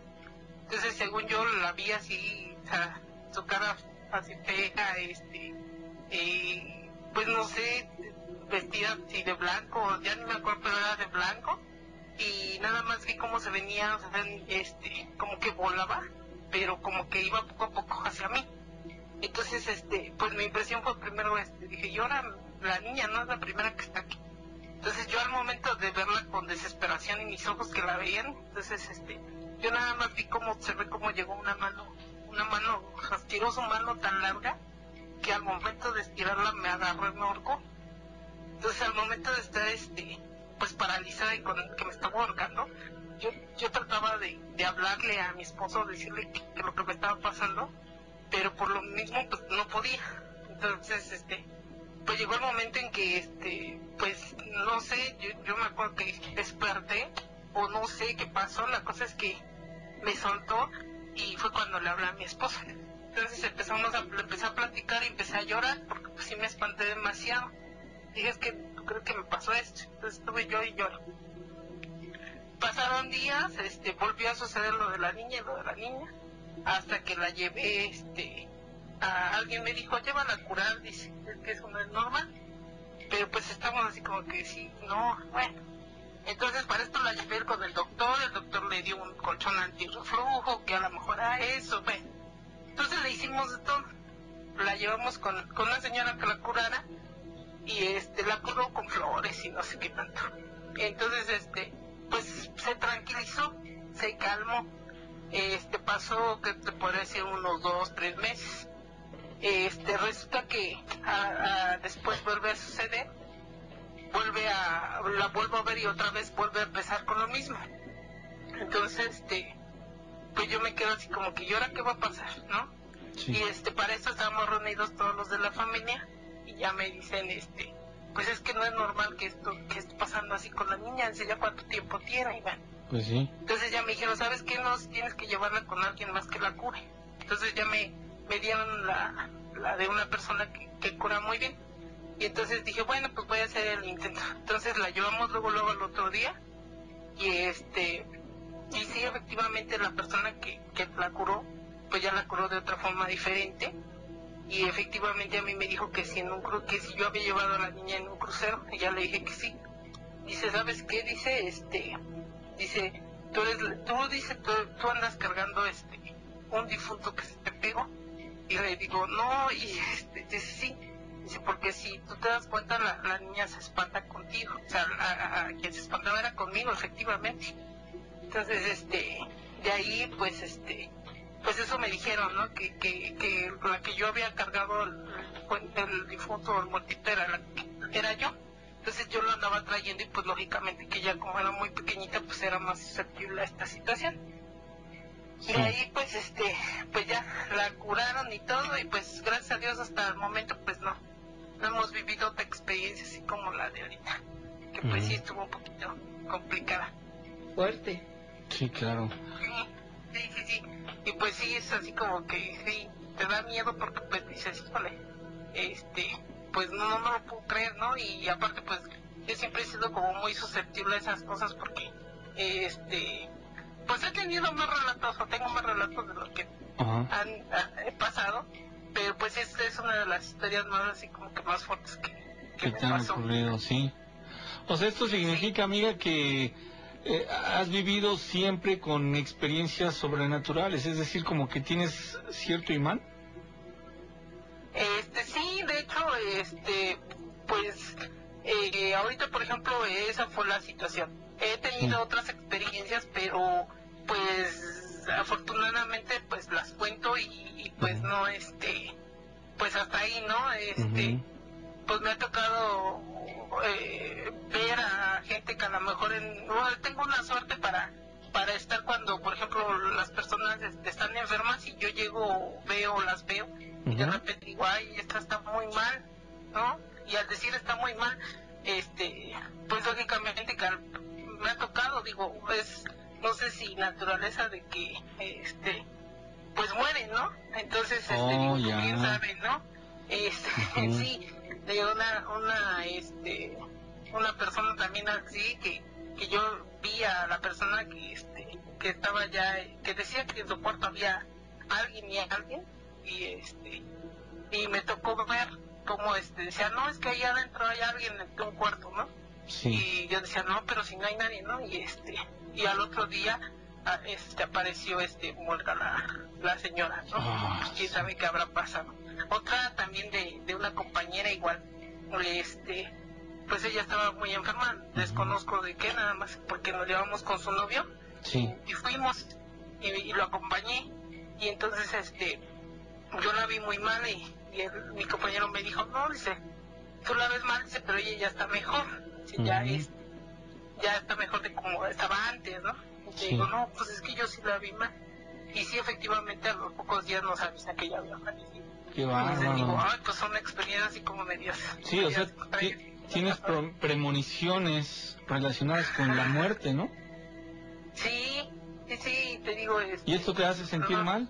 Entonces, según yo la vi así, o sea, su cara así fea, este, eh, pues no sé, vestida así de blanco, ya ni me acuerdo, pero era de blanco, y nada más vi cómo se venía, o sea, este, como que volaba, pero como que iba poco a poco hacia mí. Entonces, este, pues mi impresión fue primero, este, dije, yo ahora la niña no es la primera que está aquí. Entonces yo al momento de verla con desesperación y mis ojos que la veían, entonces este, yo nada más vi cómo observé cómo llegó una mano, una mano, su mano tan larga que al momento de estirarla me agarró y me ahorcó. Entonces al momento de estar este, pues paralizada y con que me estaba ahorcando, yo, yo trataba de, de hablarle a mi esposo, decirle que, que lo que me estaba pasando, pero por lo mismo pues no podía. Entonces este, pues llegó el momento en que este pues no sé yo, yo me acuerdo que desperté o no sé qué pasó la cosa es que me soltó y fue cuando le hablé a mi esposa entonces empezamos a empecé a platicar y empecé a llorar porque pues sí me espanté demasiado dije es que crees que me pasó esto entonces estuve yo y lloro pasaron días este volvió a suceder lo de la niña y lo de la niña hasta que la llevé, este, a alguien me dijo, llévala a curar, dice, es que eso no es normal. Pero pues estamos así como que sí, no, bueno. Entonces para esto la llevé con el doctor, el doctor le dio un colchón antirreflujo, que a lo mejor era eso, bueno. Entonces le hicimos de todo. La llevamos con, con una señora que la curara y este la curó con flores y no sé qué tanto. Entonces este pues se tranquilizó, se calmó. Este pasó que te decir unos dos, tres meses. Este resulta que a- después vuelve a suceder, vuelve a la vuelvo a ver y otra vez vuelve a empezar con lo mismo. Entonces este pues yo me quedo así como que ¿y ahora qué va a pasar? ¿no? Y este, para eso estábamos reunidos todos los de la familia y ya me dicen, este, pues es que no es normal que esto, que esté pasando así con la niña, dice ya cuánto tiempo tiene. Pues sí. Entonces ya me dijeron, ¿sabes qué? No, tienes que llevarla con alguien más que la cure. Entonces ya me, me dieron la, la de una persona que, que cura muy bien. Y entonces dije, bueno, pues voy a hacer el intento. Entonces la llevamos luego, luego al otro día. Y este, y sí, efectivamente la persona que, que la curó, pues ya la curó de otra forma diferente. Y efectivamente a mí me dijo que si, en un cru- que si yo había llevado a la niña en un crucero, y ya le dije que sí. Dice, ¿sabes qué? Dice, este, dice, tú eres, tú, dice, tú, tú andas cargando este, un difunto que se te pegó. Y le digo, no, y este, dice, sí. Dice, porque si tú te das cuenta, la, la niña se espanta contigo. O sea, a, a- quien se espantaba era conmigo, efectivamente. Entonces, este, de ahí, pues, este, pues eso me dijeron, ¿no? Que, que, que la que yo había cargado el, el difunto, el muertito, era, la, era yo. Entonces yo lo andaba trayendo y pues lógicamente que ella como era muy pequeñita, pues era más susceptible a esta situación. Y ahí pues este, pues ya la curaron y todo y pues gracias a Dios hasta el momento pues no, no hemos vivido otra experiencia así como la de ahorita, que pues sí estuvo un poquito complicada. Fuerte. Sí, claro. Sí, sí, sí. Y pues sí, es así como que sí, te da miedo porque pues dices, híjole, este, pues no, no, no lo puedo creer, ¿no? Y aparte pues yo siempre he sido como muy susceptible a esas cosas porque, este, pues he tenido más relatos o tengo más relatos de lo que han, pasado, pero pues esta es una de las historias más así como que más fuertes que, que te han ocurrido, sí. O sea, esto significa, amiga, que eh, has vivido siempre con experiencias sobrenaturales, es decir, como que tienes cierto imán. Este, sí, de hecho, este, pues, eh, ahorita, por ejemplo, esa fue la situación. He tenido otras experiencias, pero, pues, afortunadamente, pues, las cuento y, y, pues, no, este, pues, hasta ahí, ¿no? Este, pues, me ha tocado eh, ver a gente que a lo mejor, en, bueno, tengo una suerte para para estar cuando, por ejemplo, las personas están enfermas y yo llego, veo, las veo, y de repente digo, ay, esta está muy mal, ¿no? Y al decir está muy mal, este, pues lógicamente me ha tocado, digo, pues, no sé si naturaleza de que, este, pues mueren, ¿no? Entonces, este, Oh, ya. quién sabe, ¿no? Este, sí, de una, una, este, una persona también así que, que yo vi a la persona que, este, que estaba ya, que decía que en su cuarto había alguien y alguien, y este, y me tocó ver cómo este, decía, no, es que ahí adentro hay alguien en un cuarto, ¿no? Y yo decía, no, pero si no hay nadie, ¿no? Y este, y al otro día, ah, este, apareció este, muerta la, la señora, ¿no? Ah, Quién sabe qué habrá pasado. Otra también de, de una compañera igual, este, pues ella estaba muy enferma, desconozco de qué, nada más porque nos llevamos con su novio Sí. y fuimos y, y lo acompañé y entonces este yo la vi muy mal y, y el- mi compañero me dijo no dice tú la ves mal dice pero ella ya está mejor dice, ya Ujú. Ya está mejor de como estaba antes no y Sí. digo no pues es que yo sí la vi mal y sí efectivamente a los pocos días nos avisa que ella había fallecido Qué entonces digo bárbaro. ay pues son experiencias así como medias Sí, o sea, medias ti- tienes pro- premoniciones relacionadas con la muerte, ¿no? sí sí sí te digo este, ¿Y esto te hace sentir mal?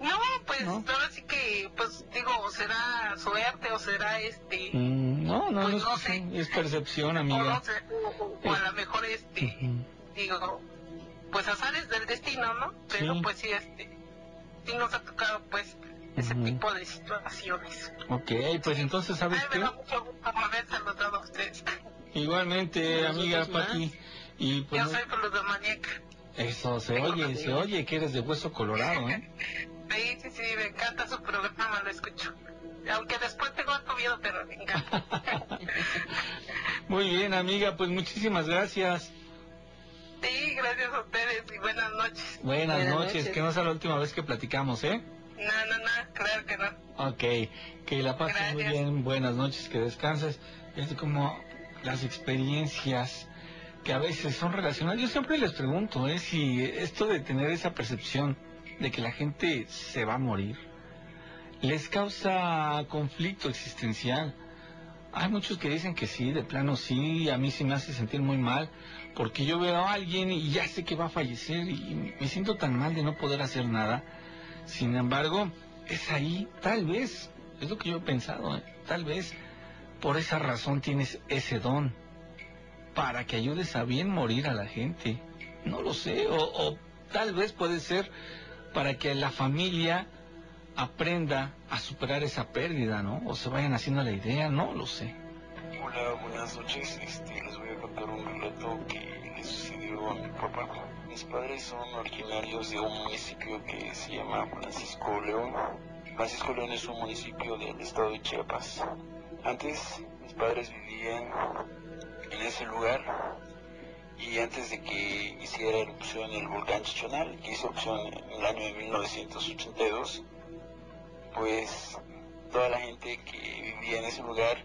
No, pues ahora sí que, pues digo, será suerte o será este, Mm, no, no, Pues no, no es, es percepción, amiga. no sé, o, o a lo mejor este, digo, pues azares del destino, ¿no? Pero Sí. pues sí, este, sí nos ha tocado pues ese Ujú. tipo de situaciones. Ok, pues entonces, ¿sabes Ay, me qué? da mucho gusto haber saludado a ustedes. Igualmente, amiga. Pati. Y pues, Yo soy fluidomaníaca. eso, se oye, se oye que eres de hueso colorado, ¿eh? Sí, sí, sí, me encanta su programa, lo escucho. Aunque después tengo algo miedo, pero me encanta. Muy bien, amiga, pues muchísimas gracias. Sí, gracias a ustedes y buenas noches. Buenas, Buenas noches. noches. que no sea la última vez que platicamos, ¿eh? No, no, no, claro que no. Ok, que la pases muy bien, buenas noches, que descanses. Es como las experiencias que a veces son relacionadas. Yo siempre les pregunto, ¿eh? Si esto de tener esa percepción de que la gente se va a morir, les causa conflicto existencial. Hay muchos que dicen que sí, de plano sí, a mí sí me hace sentir muy mal, porque yo veo a alguien y ya sé que va a fallecer y me siento tan mal de no poder hacer nada. Sin embargo, es ahí, tal vez, es lo que yo he pensado, ¿eh? tal vez por esa razón tienes ese don, para que ayudes a bien morir a la gente. No lo sé, o, o tal vez puede ser para que la familia aprenda a superar esa pérdida, ¿no? O se vayan haciendo la idea, no lo sé. Hola, buenas noches. Este, les voy a contar un relato que le sucedió a mi papá. Mis padres son originarios de un municipio que se llama Francisco León. Francisco León es un municipio del estado de Chiapas. Antes mis padres vivían en ese lugar y antes de que hiciera erupción el volcán Chichonal, que hizo erupción en el año de 1982, pues toda la gente que vivía en ese lugar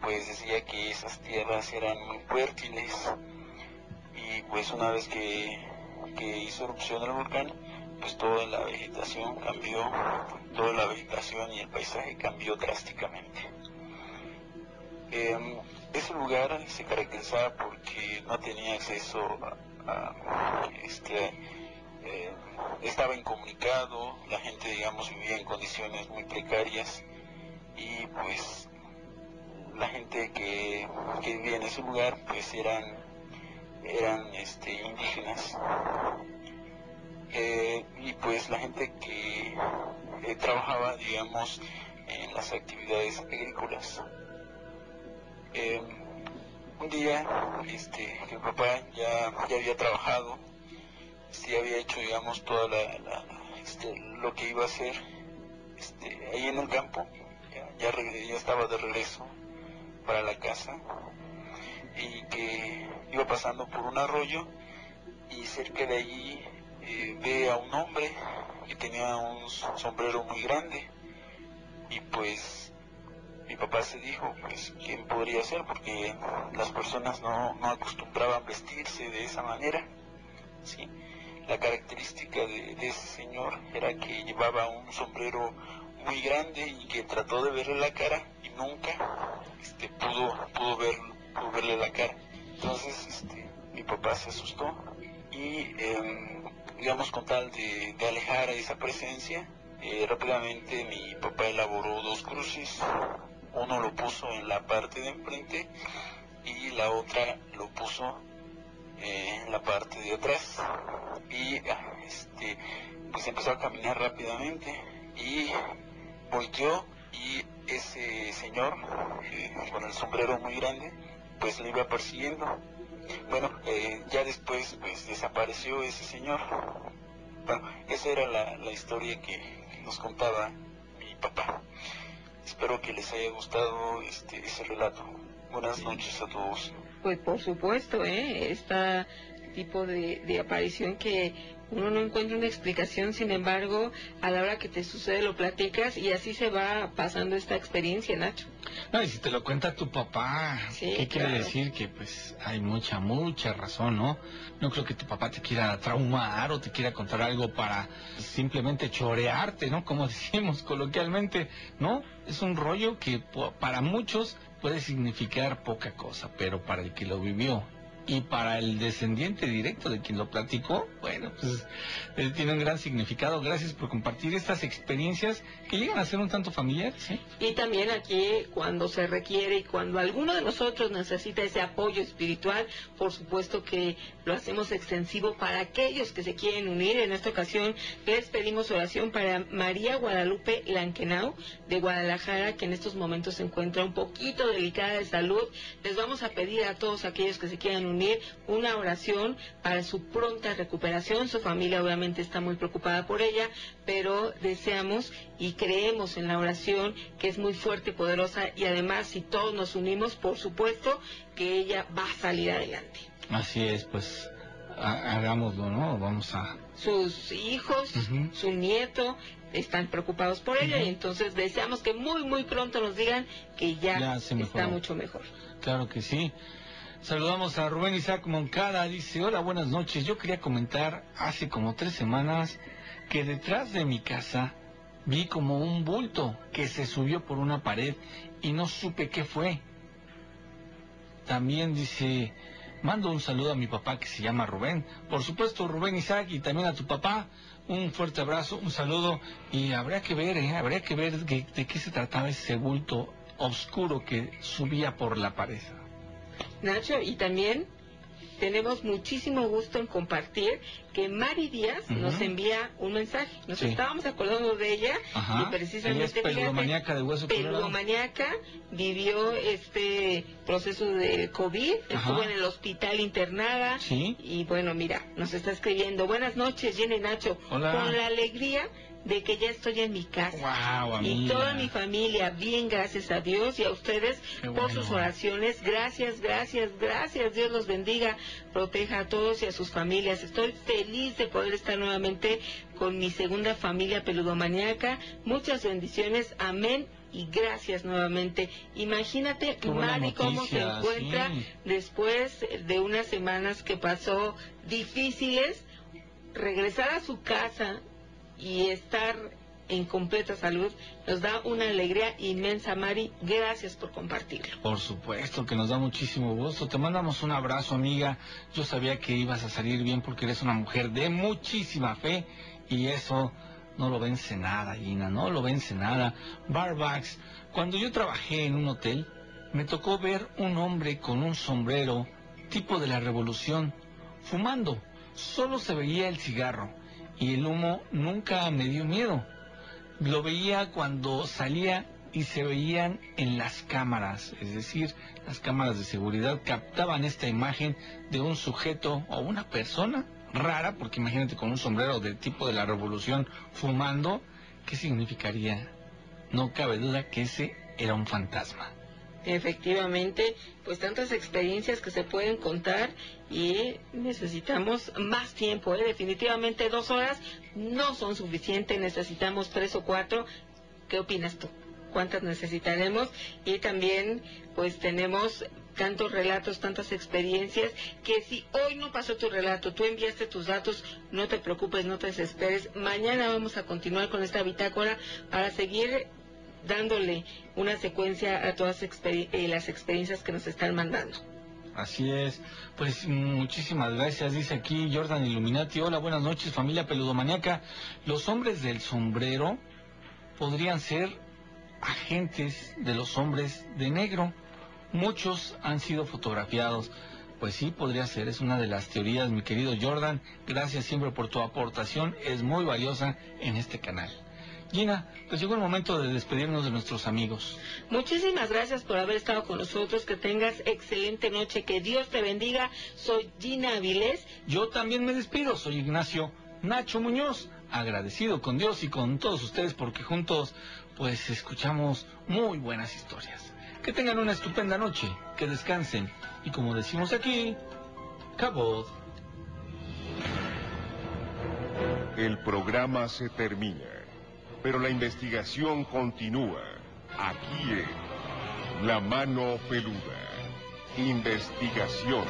pues decía que esas tierras eran muy fértiles y pues una vez que, que hizo erupción el volcán pues toda la vegetación cambió, toda la vegetación y el paisaje cambió drásticamente. Em, ese lugar se caracterizaba porque no tenía acceso a, este, eh, estaba incomunicado, la gente digamos vivía en condiciones muy precarias y pues la gente que, que vivía en ese lugar pues eran eran este indígenas. Eh, y pues la gente que eh, trabajaba digamos en las actividades agrícolas Eh, un día este que papá ya, ya había trabajado este, había hecho digamos toda la, la- este, lo que iba a hacer este, ahí en el campo ya, ya estaba de regreso para la casa y que iba pasando por un arroyo y cerca de allí eh, ve a un hombre que tenía un sombrero muy grande y pues mi papá se dijo pues quién podría ser porque las personas no, no acostumbraban vestirse de esa manera ¿sí? la característica de, ese señor era que llevaba un sombrero muy grande y que trató de verle la cara y nunca este, pudo, pudo, ver, pudo verle la cara. Entonces este, mi papá se asustó y em, digamos con tal de, de alejar esa presencia, eh, rápidamente mi papá elaboró dos cruces, uno lo puso en la parte de enfrente y la otra lo puso eh, en la parte de atrás. Y ah, este pues empezó a caminar rápidamente. Y volteó y ese señor eh, con el sombrero muy grande pues le iba persiguiendo. Bueno eh, ya después pues desapareció ese señor. Bueno esa era la, la historia que nos contaba mi papá espero que les haya gustado este ese relato. Buenas noches a todos. Pues por supuesto, ¿eh? Este tipo de, de aparición que uno no encuentra una explicación, sin embargo, a la hora que te sucede lo platicas y así se va pasando esta experiencia, Nacho. No, y si te lo cuenta tu papá, Sí, ¿qué quiere decir? Que pues hay mucha, mucha razón, ¿no? No creo que tu papá te quiera traumar o te quiera contar algo para simplemente chorearte, ¿no? Como decimos coloquialmente, ¿no? Es un rollo que para muchos puede significar poca cosa, pero para el que lo vivió Y para el descendiente directo de quien lo platicó, bueno, pues eh, tiene un gran significado. Gracias por compartir estas experiencias que llegan a ser un tanto familiares. ¿eh? Y también aquí, cuando se requiere y cuando alguno de nosotros necesita ese apoyo espiritual, por supuesto que lo hacemos extensivo para aquellos que se quieren unir. En esta ocasión les pedimos oración para María Guadalupe Lankenau de Guadalajara, que en estos momentos se encuentra un poquito delicada de salud. Les vamos a pedir a todos aquellos que se quieran unir una oración para su pronta recuperación. Su familia obviamente está muy preocupada por ella, pero deseamos y creemos en la oración que es muy fuerte y poderosa y además si todos nos unimos, por supuesto que ella va a salir adelante. Así es, pues ha- hagámoslo, ¿no? Vamos a... Sus hijos, su nieto están preocupados por ella y entonces deseamos que muy muy pronto nos digan que ya, está mejoró. mucho mejor. Claro que sí. Saludamos a Rubén Isaac Moncada. Dice, hola, buenas noches. Yo quería comentar hace como tres semanas que detrás de mi casa vi como un bulto que se subió por una pared y no supe qué fue. También dice, mando un saludo a mi papá que se llama Rubén. Por supuesto, Rubén Isaac y también a tu papá. Un fuerte abrazo, un saludo y habría que ver, ¿eh? habría que ver de, de qué se trataba ese bulto oscuro que subía por la pared. Nacho, y también tenemos muchísimo gusto en compartir que Mari Díaz nos envía un mensaje. Nos Sí. estábamos acordando de ella Ajá. y precisamente Ella es de hueso vivió este proceso de COVID, estuvo en el hospital internada Sí. y bueno, mira, nos está escribiendo, buenas noches, Jenny Nacho, Hola. con la alegría de que ya estoy en mi casa. Guau, y toda mi familia, bien, gracias a Dios y a ustedes por sus oraciones. Gracias, gracias, gracias. Dios los bendiga, proteja a todos y a sus familias. Estoy feliz de poder estar nuevamente con mi segunda familia peludomaniaca. Muchas bendiciones. Amén. Y gracias nuevamente. Imagínate, Mari, cómo se encuentra sí. después de unas semanas que pasó difíciles, regresar a su casa y estar en completa salud nos da una alegría inmensa, Mari. Gracias por compartirlo. Por supuesto que nos da muchísimo gusto. Te mandamos un abrazo, amiga. Yo sabía que ibas a salir bien porque eres una mujer de muchísima fe y eso no lo vence nada, Gina, no lo vence nada. Barbacks, cuando yo trabajé en un hotel, me tocó ver un hombre con un sombrero tipo de la revolución, fumando. Solo se veía el cigarro y el humo nunca me dio miedo. Lo veía cuando salía y se veían en las cámaras, es decir, las cámaras de seguridad captaban esta imagen de un sujeto o una persona rara, porque imagínate con un sombrero de tipo de la revolución fumando, ¿qué significaría? No cabe duda que ese era un fantasma. Efectivamente, pues tantas experiencias que se pueden contar y necesitamos más tiempo, ¿eh? definitivamente dos horas no son suficientes, necesitamos tres o cuatro. ¿Qué opinas tú? ¿Cuántas necesitaremos? Y también pues tenemos tantos relatos, tantas experiencias, que si hoy no pasó tu relato, tú enviaste tus datos, no te preocupes, no te desesperes. Mañana vamos a continuar con esta bitácora para seguir dándole una secuencia a todas eh, las experiencias que nos están mandando. Así es, pues muchísimas gracias, dice aquí Jordan Illuminati, hola, buenas noches familia peludomaniaca, los hombres del sombrero podrían ser agentes de los hombres de negro, muchos han sido fotografiados, pues sí, podría ser, es una de las teorías, mi querido Jordan, gracias siempre por tu aportación, es muy valiosa en este canal. Gina, pues llegó el momento de despedirnos de nuestros amigos. Muchísimas gracias por haber estado con nosotros, que tengas excelente noche, que Dios te bendiga. Soy Gina Avilés. Yo también me despido, soy Ignacio Nacho Muñoz, agradecido con Dios y con todos ustedes porque juntos pues escuchamos muy buenas historias. Que tengan una estupenda noche, que descansen y como decimos aquí, cabot. El programa se termina, pero la investigación continúa. Aquí en La Mano Peluda. Investigación.